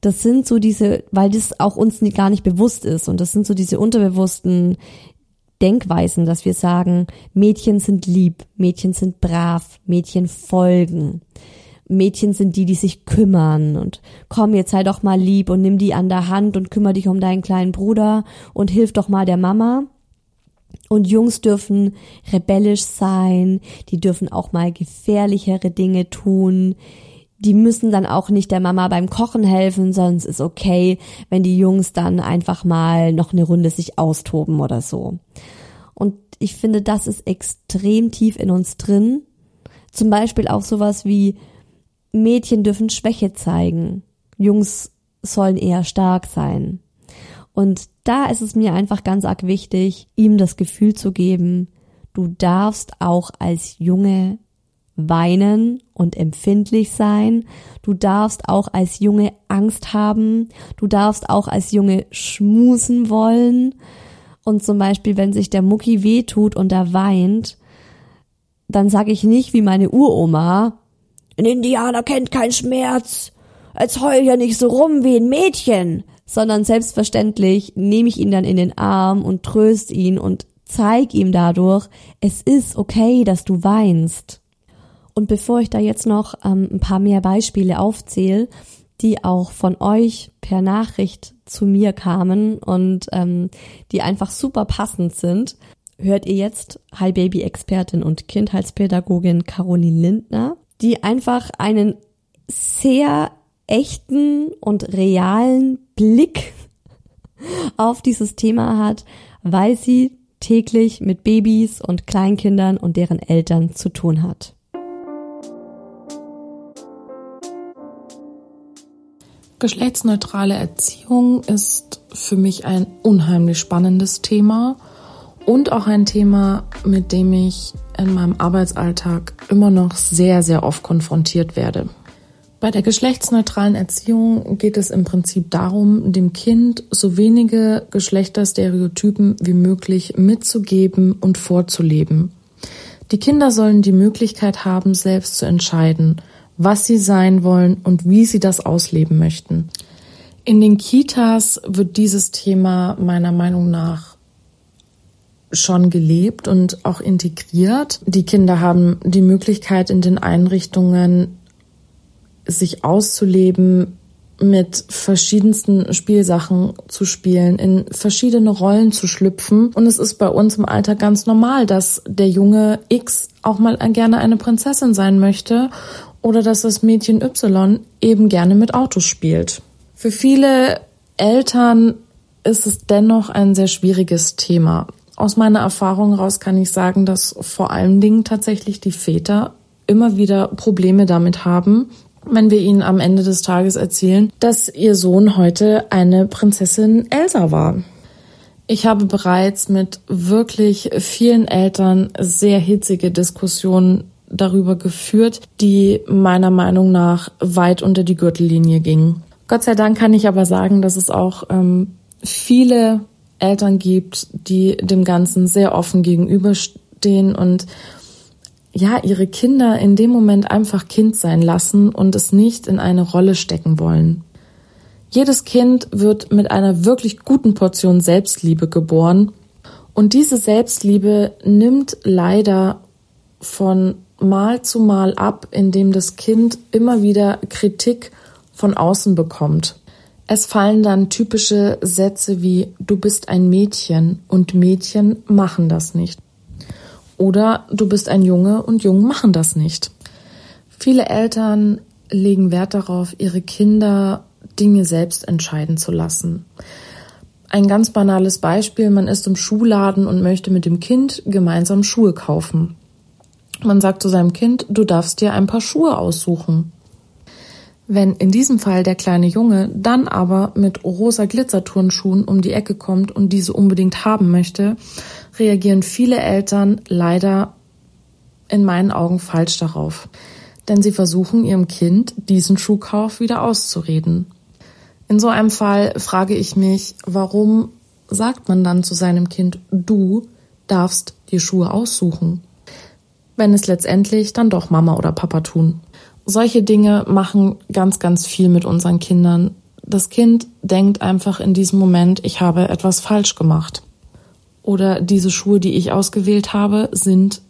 Das sind so diese, weil das auch uns gar nicht bewusst ist. Und das sind so diese unterbewussten Denkweisen, dass wir sagen, Mädchen sind lieb, Mädchen sind brav, Mädchen folgen. Mädchen sind die, die sich kümmern und komm, jetzt sei doch mal lieb und nimm die an der Hand und kümmere dich um deinen kleinen Bruder und hilf doch mal der Mama. Und Jungs dürfen rebellisch sein, die dürfen auch mal gefährlichere Dinge tun. Die müssen dann auch nicht der Mama beim Kochen helfen, sonst ist okay, wenn die Jungs dann einfach mal noch eine Runde sich austoben oder so. Und ich finde, das ist extrem tief in uns drin. Zum Beispiel auch sowas wie, Mädchen dürfen Schwäche zeigen, Jungs sollen eher stark sein. Und da ist es mir einfach ganz arg wichtig, ihm das Gefühl zu geben, du darfst auch als Junge weinen und empfindlich sein. Du darfst auch als Junge Angst haben. Du darfst auch als Junge schmusen wollen. Und zum Beispiel, wenn sich der Mucki wehtut und er weint, dann sage ich nicht wie meine Uroma, ein Indianer kennt keinen Schmerz. Als heul ja nicht so rum wie ein Mädchen. Sondern selbstverständlich nehme ich ihn dann in den Arm und tröst ihn und zeig ihm dadurch, es ist okay, dass du weinst. Und bevor ich da jetzt noch ähm, ein paar mehr Beispiele aufzähle, die auch von euch per Nachricht zu mir kamen und ähm, die einfach super passend sind, hört ihr jetzt Hi Baby Expertin und Kindheitspädagogin Caroline Lindner die einfach einen sehr echten und realen Blick <laughs> auf dieses Thema hat, weil sie täglich mit Babys und Kleinkindern und deren Eltern zu tun hat. Geschlechtsneutrale Erziehung ist für mich ein unheimlich spannendes Thema und auch ein Thema, mit dem ich in meinem Arbeitsalltag immer noch sehr, sehr oft konfrontiert werde. Bei der geschlechtsneutralen Erziehung geht es im Prinzip darum, dem Kind so wenige Geschlechterstereotypen wie möglich mitzugeben und vorzuleben. Die Kinder sollen die Möglichkeit haben, selbst zu entscheiden, was sie sein wollen und wie sie das ausleben möchten. In den Kitas wird dieses Thema meiner Meinung nach schon gelebt und auch integriert. Die Kinder haben die Möglichkeit in den Einrichtungen sich auszuleben, mit verschiedensten Spielsachen zu spielen, in verschiedene Rollen zu schlüpfen. Und es ist bei uns im Alltag ganz normal, dass der Junge X auch mal gerne eine Prinzessin sein möchte oder dass das Mädchen Y eben gerne mit Autos spielt. Für viele Eltern ist es dennoch ein sehr schwieriges Thema. Aus meiner Erfahrung heraus kann ich sagen, dass vor allen Dingen tatsächlich die Väter immer wieder Probleme damit haben, wenn wir ihnen am Ende des Tages erzählen, dass ihr Sohn heute eine Prinzessin Elsa war. Ich habe bereits mit wirklich vielen Eltern sehr hitzige Diskussionen darüber geführt, die meiner Meinung nach weit unter die Gürtellinie gingen. Gott sei Dank kann ich aber sagen, dass es auch ähm, viele Eltern gibt, die dem Ganzen sehr offen gegenüberstehen und ja, ihre Kinder in dem Moment einfach Kind sein lassen und es nicht in eine Rolle stecken wollen. Jedes Kind wird mit einer wirklich guten Portion Selbstliebe geboren und diese Selbstliebe nimmt leider von Mal zu Mal ab, indem das Kind immer wieder Kritik von außen bekommt. Es fallen dann typische Sätze wie du bist ein Mädchen und Mädchen machen das nicht. Oder du bist ein Junge und Jungen machen das nicht. Viele Eltern legen Wert darauf, ihre Kinder Dinge selbst entscheiden zu lassen. Ein ganz banales Beispiel, man ist im Schuhladen und möchte mit dem Kind gemeinsam Schuhe kaufen. Man sagt zu seinem Kind, du darfst dir ein paar Schuhe aussuchen. Wenn in diesem Fall der kleine Junge dann aber mit rosa Glitzerturnschuhen um die Ecke kommt und diese unbedingt haben möchte, reagieren viele Eltern leider in meinen Augen falsch darauf. Denn sie versuchen ihrem Kind diesen Schuhkauf wieder auszureden. In so einem Fall frage ich mich, warum sagt man dann zu seinem Kind, du darfst die Schuhe aussuchen, wenn es letztendlich dann doch Mama oder Papa tun solche Dinge machen ganz, ganz viel mit unseren Kindern. Das Kind denkt einfach in diesem Moment, ich habe etwas falsch gemacht. Oder diese Schuhe, die ich ausgewählt habe, sind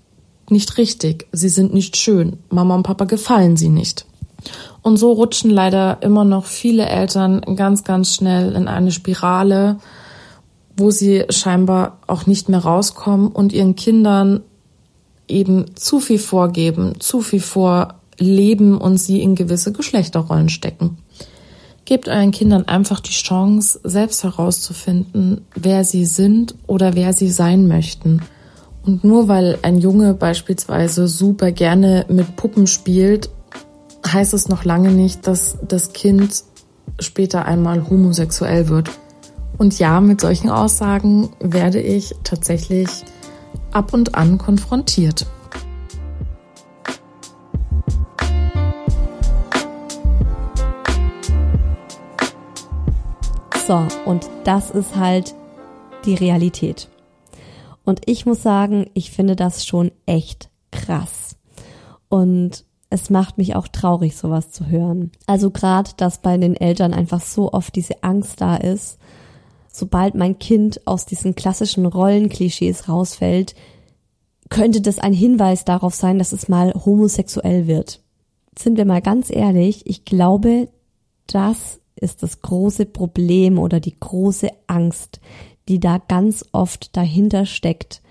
nicht richtig. Sie sind nicht schön. Mama und Papa gefallen sie nicht. Und so rutschen leider immer noch viele Eltern ganz, ganz schnell in eine Spirale, wo sie scheinbar auch nicht mehr rauskommen und ihren Kindern eben zu viel vorgeben, zu viel vor leben und sie in gewisse Geschlechterrollen stecken. Gebt euren Kindern einfach die Chance, selbst herauszufinden, wer sie sind oder wer sie sein möchten. Und nur weil ein Junge beispielsweise super gerne mit Puppen spielt, heißt es noch lange nicht, dass das Kind später einmal homosexuell wird. Und ja, mit solchen Aussagen werde ich tatsächlich ab und an konfrontiert. So, und das ist halt die Realität. Und ich muss sagen, ich finde das schon echt krass. Und es macht mich auch traurig, sowas zu hören. Also gerade, dass bei den Eltern einfach so oft diese Angst da ist, sobald mein Kind aus diesen klassischen Rollenklischees rausfällt, könnte das ein Hinweis darauf sein, dass es mal homosexuell wird. Sind wir mal ganz ehrlich, ich glaube, das ist das große Problem oder die große Angst, die da ganz oft dahinter steckt,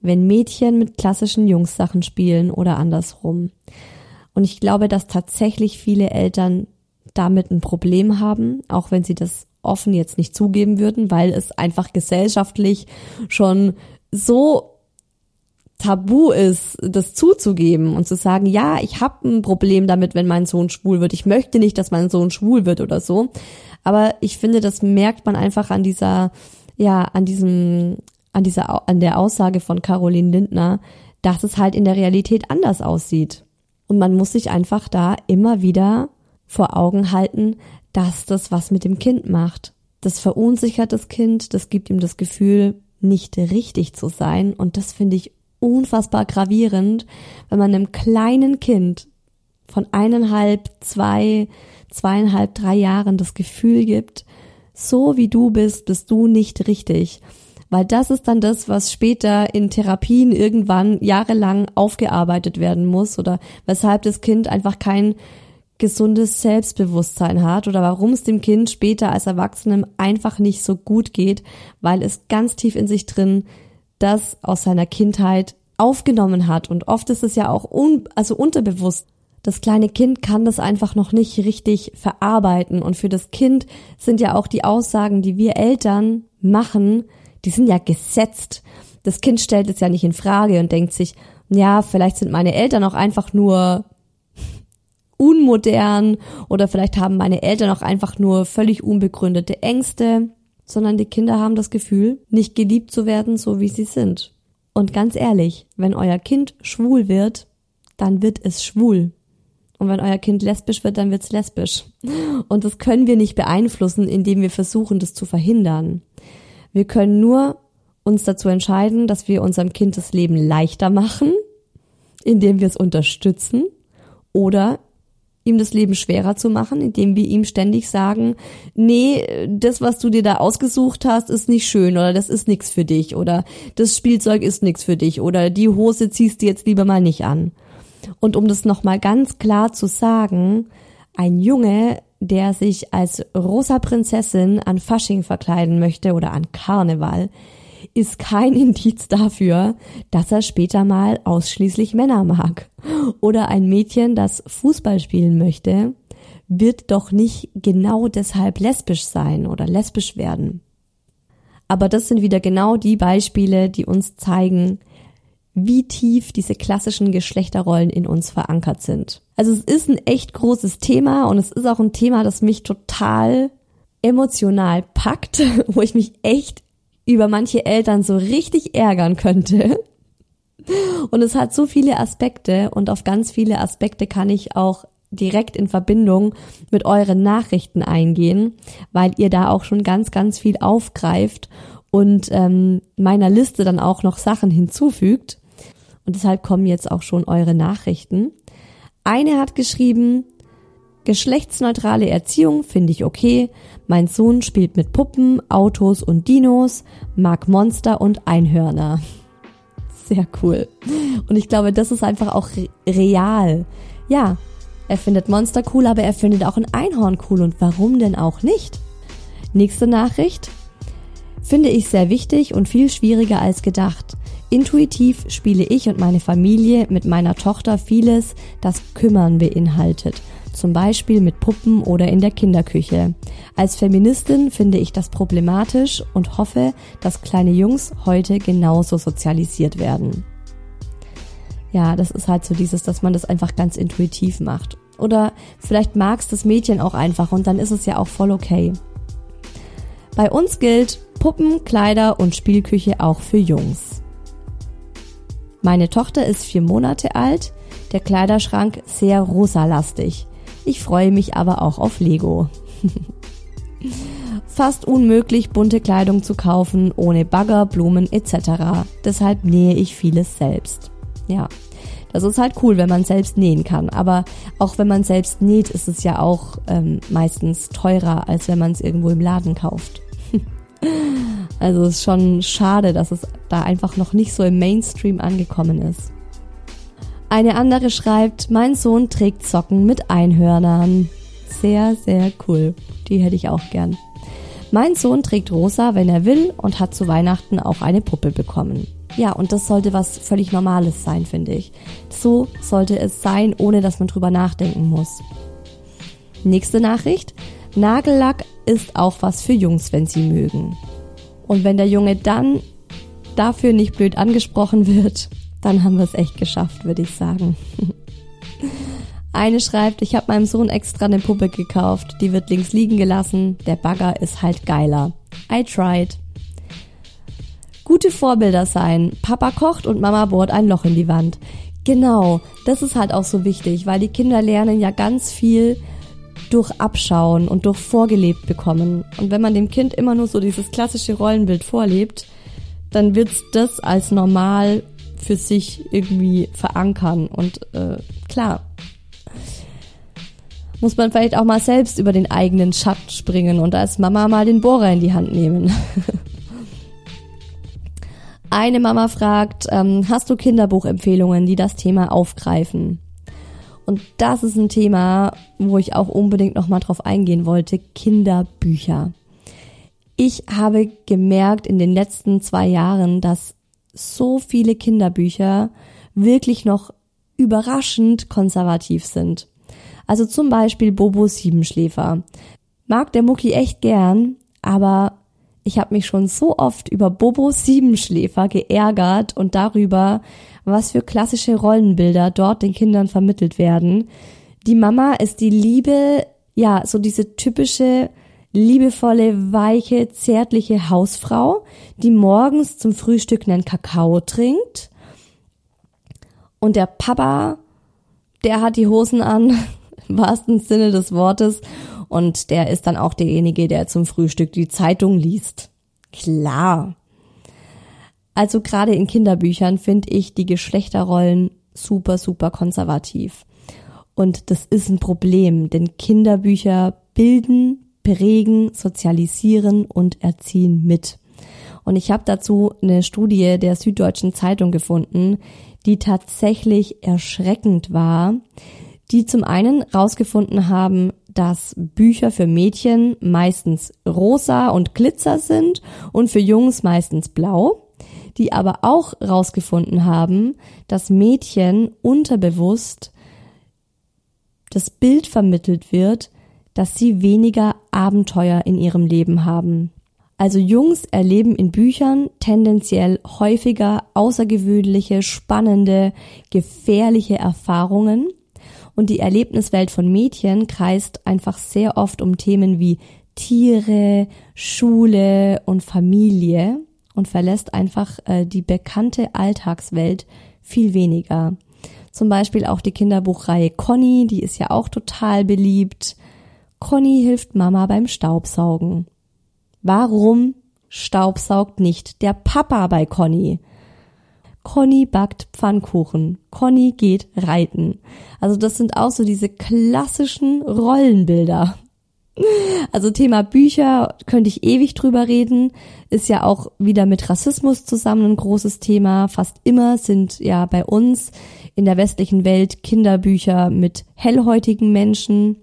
wenn Mädchen mit klassischen Jungs-Sachen spielen oder andersrum. Und ich glaube, dass tatsächlich viele Eltern damit ein Problem haben, auch wenn sie das offen jetzt nicht zugeben würden, weil es einfach gesellschaftlich schon so tabu ist, das zuzugeben und zu sagen, ja, ich habe ein Problem damit, wenn mein Sohn schwul wird. Ich möchte nicht, dass mein Sohn schwul wird oder so. Aber ich finde, das merkt man einfach an dieser, ja, an diesem an dieser, an der Aussage von Caroline Lindner, dass es halt in der Realität anders aussieht. Und man muss sich einfach da immer wieder vor Augen halten, dass das was mit dem Kind macht. Das verunsichert das Kind, das gibt ihm das Gefühl, nicht richtig zu sein. Und das finde ich unfassbar gravierend, wenn man einem kleinen Kind von eineinhalb, zwei, zweieinhalb, drei Jahren das Gefühl gibt, so wie du bist, bist du nicht richtig. Weil das ist dann das, was später in Therapien irgendwann jahrelang aufgearbeitet werden muss oder weshalb das Kind einfach kein gesundes Selbstbewusstsein hat oder warum es dem Kind später als Erwachsenem einfach nicht so gut geht, weil es ganz tief in sich drin das aus seiner Kindheit aufgenommen hat. Und oft ist es ja auch un also unterbewusst. Das kleine Kind kann das einfach noch nicht richtig verarbeiten. Und für das Kind sind ja auch die Aussagen, die wir Eltern machen, die sind ja gesetzt. Das Kind stellt es ja nicht in Frage und denkt sich, ja, vielleicht sind meine Eltern auch einfach nur unmodern oder vielleicht haben meine Eltern auch einfach nur völlig unbegründete Ängste, sondern die Kinder haben das Gefühl, nicht geliebt zu werden, so wie sie sind. Und ganz ehrlich, wenn euer Kind schwul wird, dann wird es schwul. Und wenn euer Kind lesbisch wird, dann wird es lesbisch. <laughs> Und das können wir nicht beeinflussen, indem wir versuchen, das zu verhindern. Wir können nur uns dazu entscheiden, dass wir unserem Kind das Leben leichter machen, indem wir es unterstützen oder ihm das Leben schwerer zu machen, indem wir ihm ständig sagen, nee, das, was du dir da ausgesucht hast, ist nicht schön oder das ist nichts für dich oder das Spielzeug ist nichts für dich oder die Hose ziehst du jetzt lieber mal nicht an. Und um das nochmal ganz klar zu sagen, ein Junge der sich als rosa Prinzessin an Fasching verkleiden möchte oder an Karneval, ist kein Indiz dafür, dass er später mal ausschließlich Männer mag. Oder ein Mädchen, das Fußball spielen möchte, wird doch nicht genau deshalb lesbisch sein oder lesbisch werden. Aber das sind wieder genau die Beispiele, die uns zeigen, wie tief diese klassischen Geschlechterrollen in uns verankert sind. Also es ist ein echt großes Thema und es ist auch ein Thema, das mich total emotional packt, <laughs> wo ich mich echt über manche Eltern so richtig ärgern könnte. Und es hat so viele Aspekte und auf ganz viele Aspekte kann ich auch direkt in Verbindung mit euren Nachrichten eingehen, weil ihr da auch schon ganz, ganz viel aufgreift und ähm, meiner Liste dann auch noch Sachen hinzufügt. Und deshalb kommen jetzt auch schon eure Nachrichten. Eine hat geschrieben, geschlechtsneutrale Erziehung finde ich okay. Mein Sohn spielt mit Puppen, Autos und Dinos, mag Monster und Einhörner. <laughs> Sehr cool. Und ich glaube, das ist einfach auch real. Ja, er findet Monster cool, aber er findet auch ein Einhorn cool. Und warum denn auch nicht? Nächste Nachricht. Finde ich sehr wichtig und viel schwieriger als gedacht. Intuitiv spiele ich und meine Familie mit meiner Tochter vieles, das Kümmern beinhaltet. Zum Beispiel mit Puppen oder in der Kinderküche. Als Feministin finde ich das problematisch und hoffe, dass kleine Jungs heute genauso sozialisiert werden. Ja, das ist halt so dieses, dass man das einfach ganz intuitiv macht. Oder vielleicht magst das Mädchen auch einfach und dann ist es ja auch voll okay. Bei uns gilt Puppen, Kleider und Spielküche auch für Jungs. Meine Tochter ist vier Monate alt, der Kleiderschrank sehr rosalastig. Ich freue mich aber auch auf Lego. <laughs> Fast unmöglich, bunte Kleidung zu kaufen, ohne Bagger, Blumen etc. Deshalb nähe ich vieles selbst. Ja, das ist halt cool, wenn man selbst nähen kann. Aber auch wenn man selbst näht, ist es ja auch ähm, meistens teurer, als wenn man es irgendwo im Laden kauft. <laughs> Also es ist schon schade, dass es da einfach noch nicht so im Mainstream angekommen ist. Eine andere schreibt, mein Sohn trägt Socken mit Einhörnern. Sehr, sehr cool. Die hätte ich auch gern. Mein Sohn trägt rosa, wenn er will und hat zu Weihnachten auch eine Puppe bekommen. Ja, und das sollte was völlig Normales sein, finde ich. So sollte es sein, ohne dass man drüber nachdenken muss. Nächste Nachricht. Nagellack ist auch was für Jungs, wenn sie mögen. Und wenn der Junge dann dafür nicht blöd angesprochen wird, dann haben wir es echt geschafft, würde ich sagen. <laughs> Eine schreibt, ich habe meinem Sohn extra eine Puppe gekauft, die wird links liegen gelassen, der Bagger ist halt geiler. I tried. Gute Vorbilder sein. Papa kocht und Mama bohrt ein Loch in die Wand. Genau, das ist halt auch so wichtig, weil die Kinder lernen ja ganz viel durch Abschauen und durch vorgelebt bekommen. Und wenn man dem Kind immer nur so dieses klassische Rollenbild vorlebt, dann wird's das als normal für sich irgendwie verankern. Und äh, klar, muss man vielleicht auch mal selbst über den eigenen Schatten springen und als Mama mal den Bohrer in die Hand nehmen. <laughs> Eine Mama fragt, ähm, hast du Kinderbuchempfehlungen, die das Thema aufgreifen? Und das ist ein Thema, wo ich auch unbedingt nochmal drauf eingehen wollte, Kinderbücher. Ich habe gemerkt in den letzten zwei Jahren, dass so viele Kinderbücher wirklich noch überraschend konservativ sind. Also zum Beispiel Bobo Siebenschläfer. Mag der Mucki echt gern, aber ich habe mich schon so oft über Bobo Siebenschläfer geärgert und darüber, was für klassische Rollenbilder dort den Kindern vermittelt werden. Die Mama ist die liebe, ja, so diese typische liebevolle, weiche, zärtliche Hausfrau, die morgens zum Frühstück einen Kakao trinkt. Und der Papa, der hat die Hosen an, <laughs> im wahrsten Sinne des Wortes, und der ist dann auch derjenige, der zum Frühstück die Zeitung liest. Klar. Also gerade in Kinderbüchern finde ich die Geschlechterrollen super, super konservativ. Und das ist ein Problem, denn Kinderbücher bilden, prägen, sozialisieren und erziehen mit. Und ich habe dazu eine Studie der Süddeutschen Zeitung gefunden, die tatsächlich erschreckend war, die zum einen rausgefunden haben, dass Bücher für Mädchen meistens rosa und glitzer sind und für Jungs meistens blau, die aber auch rausgefunden haben, dass Mädchen unterbewusst das Bild vermittelt wird, dass sie weniger Abenteuer in ihrem Leben haben. Also Jungs erleben in Büchern tendenziell häufiger außergewöhnliche, spannende, gefährliche Erfahrungen und die Erlebniswelt von Mädchen kreist einfach sehr oft um Themen wie Tiere, Schule und Familie und verlässt einfach äh, die bekannte Alltagswelt viel weniger. Zum Beispiel auch die Kinderbuchreihe Conny, die ist ja auch total beliebt. Conny hilft Mama beim Staubsaugen. Warum staubsaugt nicht der Papa bei Conny? Conny backt Pfannkuchen. Conny geht reiten. Also das sind auch so diese klassischen Rollenbilder. <laughs> Also Thema Bücher könnte ich ewig drüber reden, ist ja auch wieder mit Rassismus zusammen ein großes Thema. Fast immer sind ja bei uns in der westlichen Welt Kinderbücher mit hellhäutigen Menschen.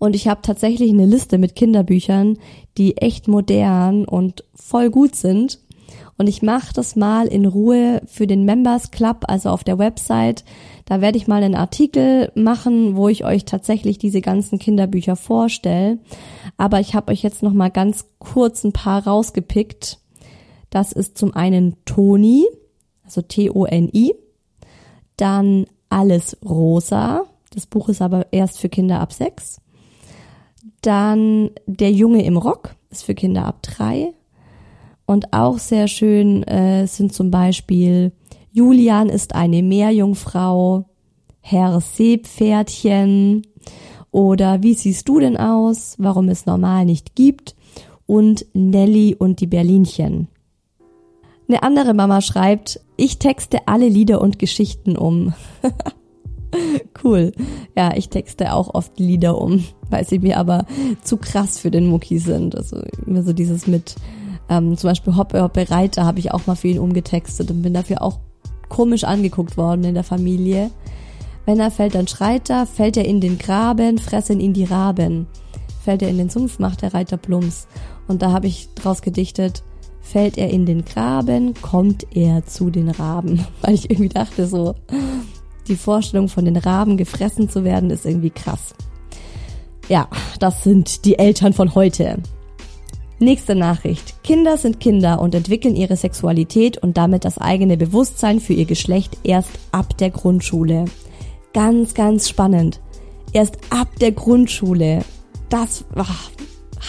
Und ich habe tatsächlich eine Liste mit Kinderbüchern, die echt modern und voll gut sind. Und ich mache das mal in Ruhe für den Members Club, also auf der Website. Da werde ich mal einen Artikel machen, wo ich euch tatsächlich diese ganzen Kinderbücher vorstelle. Aber ich habe euch jetzt noch mal ganz kurz ein paar rausgepickt. Das ist zum einen Toni, also T-O-N-I. Dann Alles Rosa. Das Buch ist aber erst für Kinder ab sechs. Dann Der Junge im Rock ist für Kinder ab drei. Und auch sehr schön äh, sind zum Beispiel Julian ist eine Meerjungfrau, Herr Seepferdchen oder Wie siehst du denn aus, warum es normal nicht gibt und Nelly und die Berlinchen. Eine andere Mama schreibt, ich texte alle Lieder und Geschichten um. <laughs> cool. Ja, ich texte auch oft Lieder um, weil sie mir aber zu krass für den Mucki sind. Also immer so dieses mit ähm, zum Beispiel Hoppe Hoppe Reiter habe ich auch mal für ihn umgetextet und bin dafür auch komisch angeguckt worden in der Familie. Wenn er fällt, dann schreit er, fällt er in den Graben, fressen ihn die Raben. Fällt er in den Sumpf, macht der Reiter Plumps. Und da habe ich draus gedichtet, fällt er in den Graben, kommt er zu den Raben. <laughs> Weil ich irgendwie dachte so, die Vorstellung von den Raben gefressen zu werden ist irgendwie krass. Ja, das sind die Eltern von heute. Nächste Nachricht. Kinder sind Kinder und entwickeln ihre Sexualität und damit das eigene Bewusstsein für ihr Geschlecht erst ab der Grundschule. Ganz, ganz spannend. Erst ab der Grundschule. Das ach,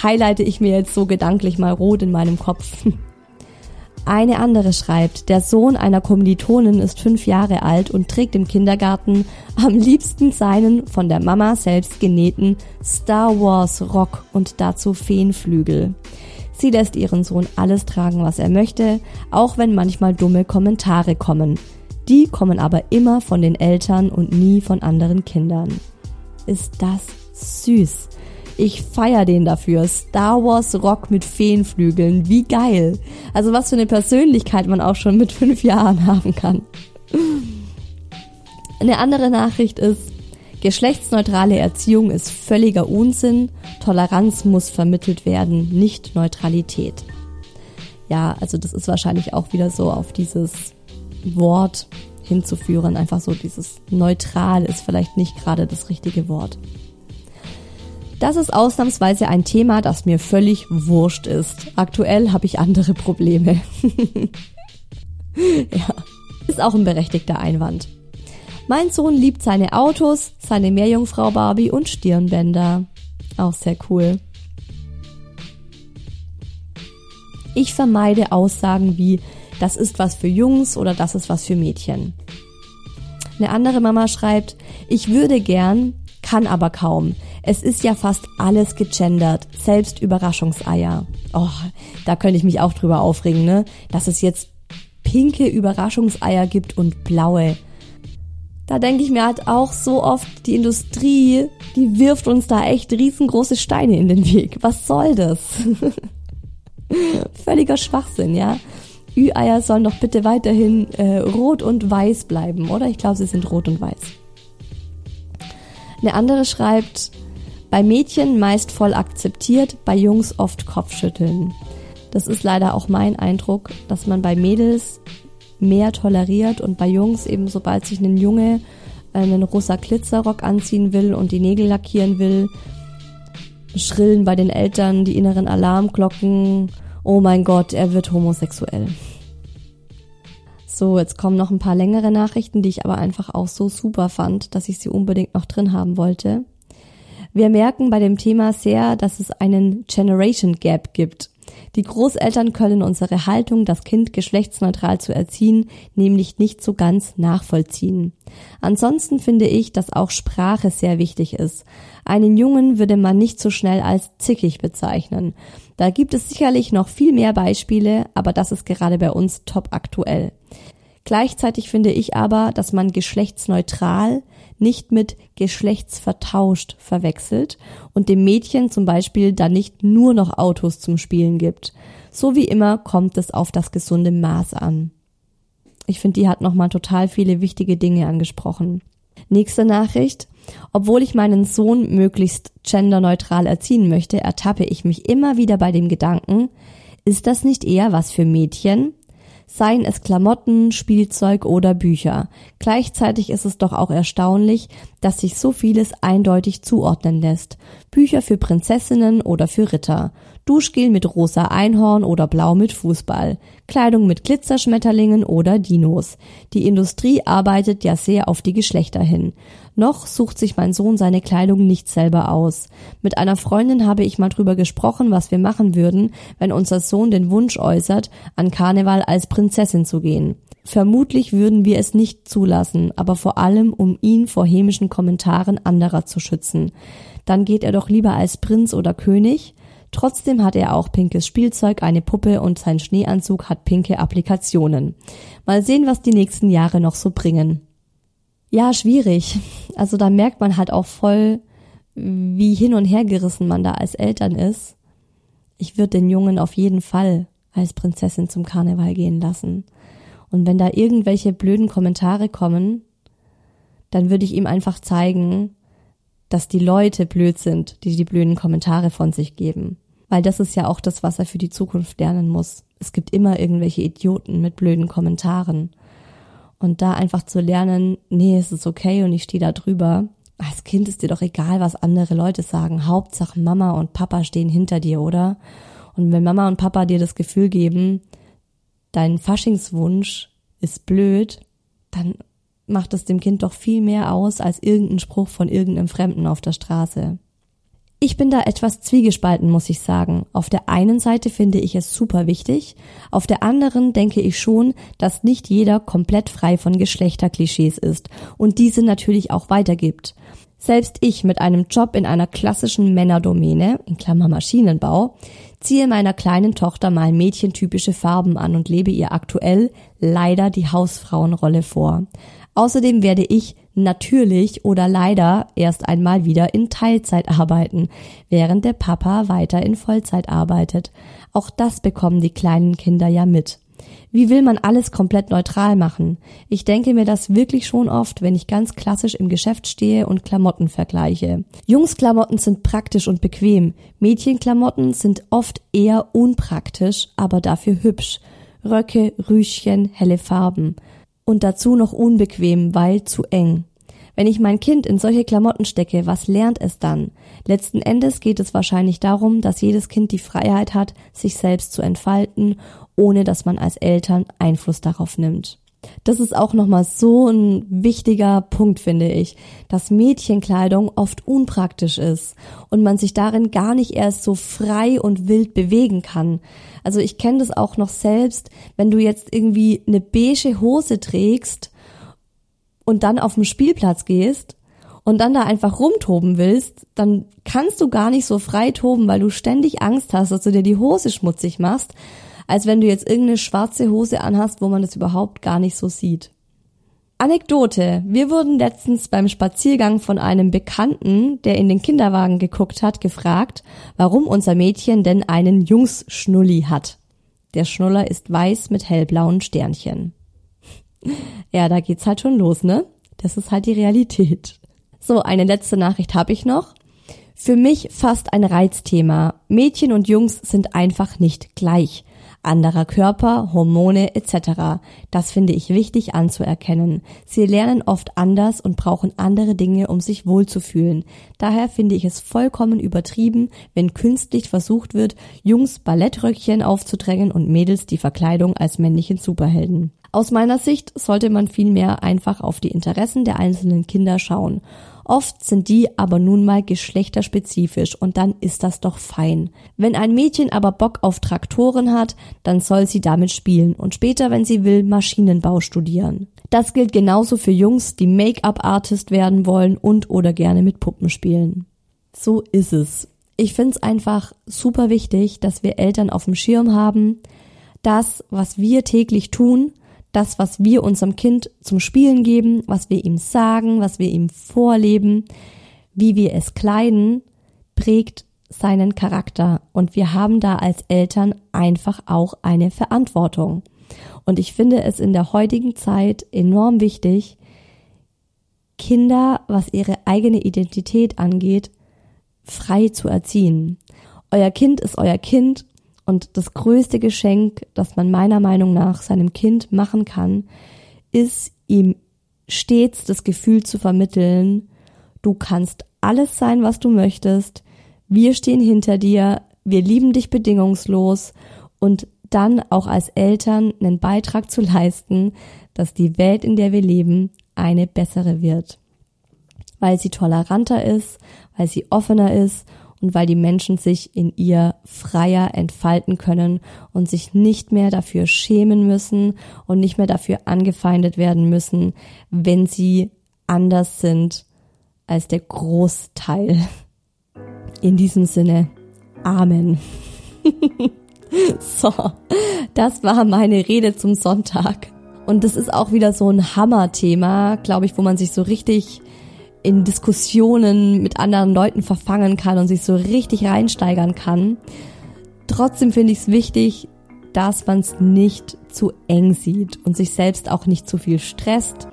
highlighte ich mir jetzt so gedanklich mal rot in meinem Kopf. <laughs> Eine andere schreibt, der Sohn einer Kommilitonin ist fünf Jahre alt und trägt im Kindergarten am liebsten seinen von der Mama selbst genähten Star Wars Rock und dazu Feenflügel. Sie lässt ihren Sohn alles tragen, was er möchte, auch wenn manchmal dumme Kommentare kommen. Die kommen aber immer von den Eltern und nie von anderen Kindern. Ist das süß? Ich feier den dafür. Star Wars Rock mit Feenflügeln. Wie geil. Also was für eine Persönlichkeit man auch schon mit fünf Jahren <laughs> haben kann. Eine andere Nachricht ist, geschlechtsneutrale Erziehung ist völliger Unsinn. Toleranz muss vermittelt werden, nicht Neutralität. Ja, also das ist wahrscheinlich auch wieder so auf dieses Wort hinzuführen. Einfach so dieses neutral ist vielleicht nicht gerade das richtige Wort. Das ist ausnahmsweise ein Thema, das mir völlig wurscht ist. Aktuell habe ich andere Probleme. <laughs> ja, ist auch ein berechtigter Einwand. Mein Sohn liebt seine Autos, seine Meerjungfrau Barbie und Stirnbänder. Auch sehr cool. Ich vermeide Aussagen wie, das ist was für Jungs oder das ist was für Mädchen. Eine andere Mama schreibt, ich würde gern, kann aber kaum. Es ist ja fast alles gegendert, selbst Überraschungseier. Oh, da könnte ich mich auch drüber aufregen, ne? Dass es jetzt pinke Überraschungseier gibt und blaue. Da denke ich mir halt auch so oft, die Industrie, die wirft uns da echt riesengroße Steine in den Weg. Was soll das? <laughs> Völliger Schwachsinn, ja? Ü-Eier sollen doch bitte weiterhin äh, rot und weiß bleiben, oder? Ich glaube, sie sind rot und weiß. Eine andere schreibt, bei Mädchen meist voll akzeptiert, bei Jungs oft Kopfschütteln. Das ist leider auch mein Eindruck, dass man bei Mädels mehr toleriert und bei Jungs eben sobald sich ein Junge äh, einen rosa Glitzerrock anziehen will und die Nägel lackieren will, schrillen bei den Eltern die inneren Alarmglocken, oh mein Gott, er wird homosexuell. So, jetzt kommen noch ein paar längere Nachrichten, die ich aber einfach auch so super fand, dass ich sie unbedingt noch drin haben wollte. Wir merken bei dem Thema sehr, dass es einen Generation Gap gibt. Die Großeltern können unsere Haltung, das Kind geschlechtsneutral zu erziehen, nämlich nicht so ganz nachvollziehen. Ansonsten finde ich, dass auch Sprache sehr wichtig ist. Einen Jungen würde man nicht so schnell als zickig bezeichnen. Da gibt es sicherlich noch viel mehr Beispiele, aber das ist gerade bei uns top aktuell. Gleichzeitig finde ich aber, dass man geschlechtsneutral nicht mit geschlechtsvertauscht verwechselt und dem Mädchen zum Beispiel dann nicht nur noch Autos zum Spielen gibt. So wie immer kommt es auf das gesunde Maß an. Ich finde, die hat nochmal total viele wichtige Dinge angesprochen. Nächste Nachricht. Obwohl ich meinen Sohn möglichst genderneutral erziehen möchte, ertappe ich mich immer wieder bei dem Gedanken, ist das nicht eher was für Mädchen? Seien es Klamotten, Spielzeug oder Bücher. Gleichzeitig ist es doch auch erstaunlich, dass sich so vieles eindeutig zuordnen lässt. Bücher für Prinzessinnen oder für Ritter. Duschgel mit rosa Einhorn oder blau mit Fußball. Kleidung mit Glitzerschmetterlingen oder Dinos. Die Industrie arbeitet ja sehr auf die Geschlechter hin. Noch sucht sich mein Sohn seine Kleidung nicht selber aus. Mit einer Freundin habe ich mal drüber gesprochen, was wir machen würden, wenn unser Sohn den Wunsch äußert, an Karneval als Prinzessin zu gehen. Vermutlich würden wir es nicht zulassen, aber vor allem, um ihn vor hämischen Kommentaren anderer zu schützen. Dann geht er doch lieber als Prinz oder König. Trotzdem hat er auch pinkes Spielzeug, eine Puppe und sein Schneeanzug hat pinke Applikationen. Mal sehen, was die nächsten Jahre noch so bringen. Ja, schwierig. Also da merkt man halt auch voll, wie hin und her gerissen man da als Eltern ist. Ich würde den Jungen auf jeden Fall als Prinzessin zum Karneval gehen lassen. Und wenn da irgendwelche blöden Kommentare kommen, dann würde ich ihm einfach zeigen, dass die Leute blöd sind, die die blöden Kommentare von sich geben. Weil das ist ja auch das, was er für die Zukunft lernen muss. Es gibt immer irgendwelche Idioten mit blöden Kommentaren. Und da einfach zu lernen, nee, es ist okay und ich stehe da drüber. Als Kind ist dir doch egal, was andere Leute sagen. Hauptsache Mama und Papa stehen hinter dir, oder? Und wenn Mama und Papa dir das Gefühl geben, dein Faschingswunsch ist blöd, dann macht es dem Kind doch viel mehr aus als irgendein Spruch von irgendeinem Fremden auf der Straße. Ich bin da etwas zwiegespalten, muss ich sagen. Auf der einen Seite finde ich es super wichtig, auf der anderen denke ich schon, dass nicht jeder komplett frei von Geschlechterklischees ist und diese natürlich auch weitergibt. Selbst ich mit einem Job in einer klassischen Männerdomäne, in Klammer Maschinenbau, ziehe meiner kleinen Tochter mal mädchentypische Farben an und lebe ihr aktuell leider die Hausfrauenrolle vor. Außerdem werde ich natürlich oder leider erst einmal wieder in Teilzeit arbeiten, während der Papa weiter in Vollzeit arbeitet. Auch das bekommen die kleinen Kinder ja mit. Wie will man alles komplett neutral machen? Ich denke mir das wirklich schon oft, wenn ich ganz klassisch im Geschäft stehe und Klamotten vergleiche. Jungsklamotten sind praktisch und bequem. Mädchenklamotten sind oft eher unpraktisch, aber dafür hübsch. Röcke, Rüschen, helle Farben und dazu noch unbequem, weil zu eng. Wenn ich mein Kind in solche Klamotten stecke, was lernt es dann? Letzten Endes geht es wahrscheinlich darum, dass jedes Kind die Freiheit hat, sich selbst zu entfalten, ohne dass man als Eltern Einfluss darauf nimmt. Das ist auch nochmal so ein wichtiger Punkt, finde ich, dass Mädchenkleidung oft unpraktisch ist und man sich darin gar nicht erst so frei und wild bewegen kann. Also ich kenne das auch noch selbst, wenn du jetzt irgendwie eine beige Hose trägst und dann auf den Spielplatz gehst und dann da einfach rumtoben willst, dann kannst du gar nicht so frei toben, weil du ständig Angst hast, dass du dir die Hose schmutzig machst als wenn du jetzt irgendeine schwarze Hose anhast, wo man das überhaupt gar nicht so sieht. Anekdote. Wir wurden letztens beim Spaziergang von einem Bekannten, der in den Kinderwagen geguckt hat, gefragt, warum unser Mädchen denn einen Jungsschnulli hat. Der Schnuller ist weiß mit hellblauen Sternchen. <laughs> Ja, da geht's halt schon los, ne? Das ist halt die Realität. So, eine letzte Nachricht habe ich noch. Für mich fast ein Reizthema. Mädchen und Jungs sind einfach nicht gleich anderer Körper, Hormone etc. Das finde ich wichtig anzuerkennen. Sie lernen oft anders und brauchen andere Dinge, um sich wohlzufühlen. Daher finde ich es vollkommen übertrieben, wenn künstlich versucht wird, Jungs Ballettröckchen aufzudrängen und Mädels die Verkleidung als männlichen Superhelden. Aus meiner Sicht sollte man vielmehr einfach auf die Interessen der einzelnen Kinder schauen. Oft sind die aber nun mal geschlechterspezifisch und dann ist das doch fein. Wenn ein Mädchen aber Bock auf Traktoren hat, dann soll sie damit spielen und später, wenn sie will, Maschinenbau studieren. Das gilt genauso für Jungs, die Make-up-Artist werden wollen und oder gerne mit Puppen spielen. So ist es. Ich find's einfach super wichtig, dass wir Eltern auf dem Schirm haben, das, was wir täglich tun, das, was wir unserem Kind zum Spielen geben, was wir ihm sagen, was wir ihm vorleben, wie wir es kleiden, prägt seinen Charakter. Und wir haben da als Eltern einfach auch eine Verantwortung. Und ich finde es in der heutigen Zeit enorm wichtig, Kinder, was ihre eigene Identität angeht, frei zu erziehen. Euer Kind ist euer Kind und das größte Geschenk, das man meiner Meinung nach seinem Kind machen kann, ist ihm stets das Gefühl zu vermitteln, du kannst alles sein, was du möchtest, wir stehen hinter dir, wir lieben dich bedingungslos. Und dann auch als Eltern einen Beitrag zu leisten, dass die Welt, in der wir leben, eine bessere wird. Weil sie toleranter ist, weil sie offener ist und weil die Menschen sich in ihr freier entfalten können und sich nicht mehr dafür schämen müssen und nicht mehr dafür angefeindet werden müssen, wenn sie anders sind als der Großteil. In diesem Sinne, Amen. <laughs> so, das war meine Rede zum Sonntag. Und das ist auch wieder so ein Hammerthema, glaube ich, wo man sich so richtig in Diskussionen mit anderen Leuten verfangen kann und sich so richtig reinsteigern kann. Trotzdem finde ich es wichtig, dass man es nicht zu eng sieht und sich selbst auch nicht zu viel stresst,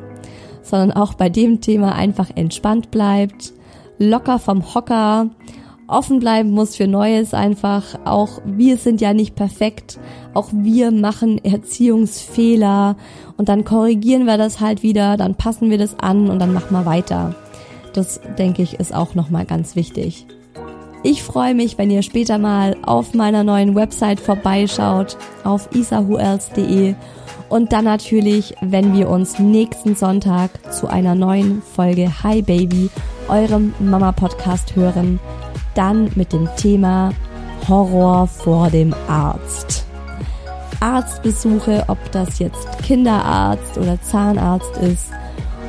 sondern auch bei dem Thema einfach entspannt bleibt, locker vom Hocker, offen bleiben muss für Neues einfach. Auch wir sind ja nicht perfekt. Auch wir machen Erziehungsfehler und dann korrigieren wir das halt wieder, dann passen wir das an und dann machen wir weiter. Das denke ich ist auch nochmal ganz wichtig. Ich freue mich, wenn ihr später mal auf meiner neuen Website vorbeischaut, auf isahuels.de und dann natürlich, wenn wir uns nächsten Sonntag zu einer neuen Folge Hi Baby, eurem Mama Podcast hören. dann mit dem Thema Horror vor dem Arzt. Arztbesuche, ob das jetzt Kinderarzt oder Zahnarzt ist.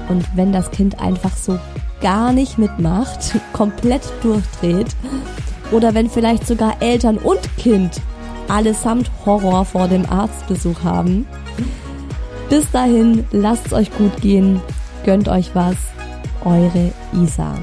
Und wenn das Kind einfach so gar nicht mitmacht, <laughs> komplett durchdreht. Oder wenn vielleicht sogar Eltern und Kind allesamt Horror vor dem Arztbesuch haben. Bis dahin, lasst es euch gut gehen, gönnt euch was. Eure Isa.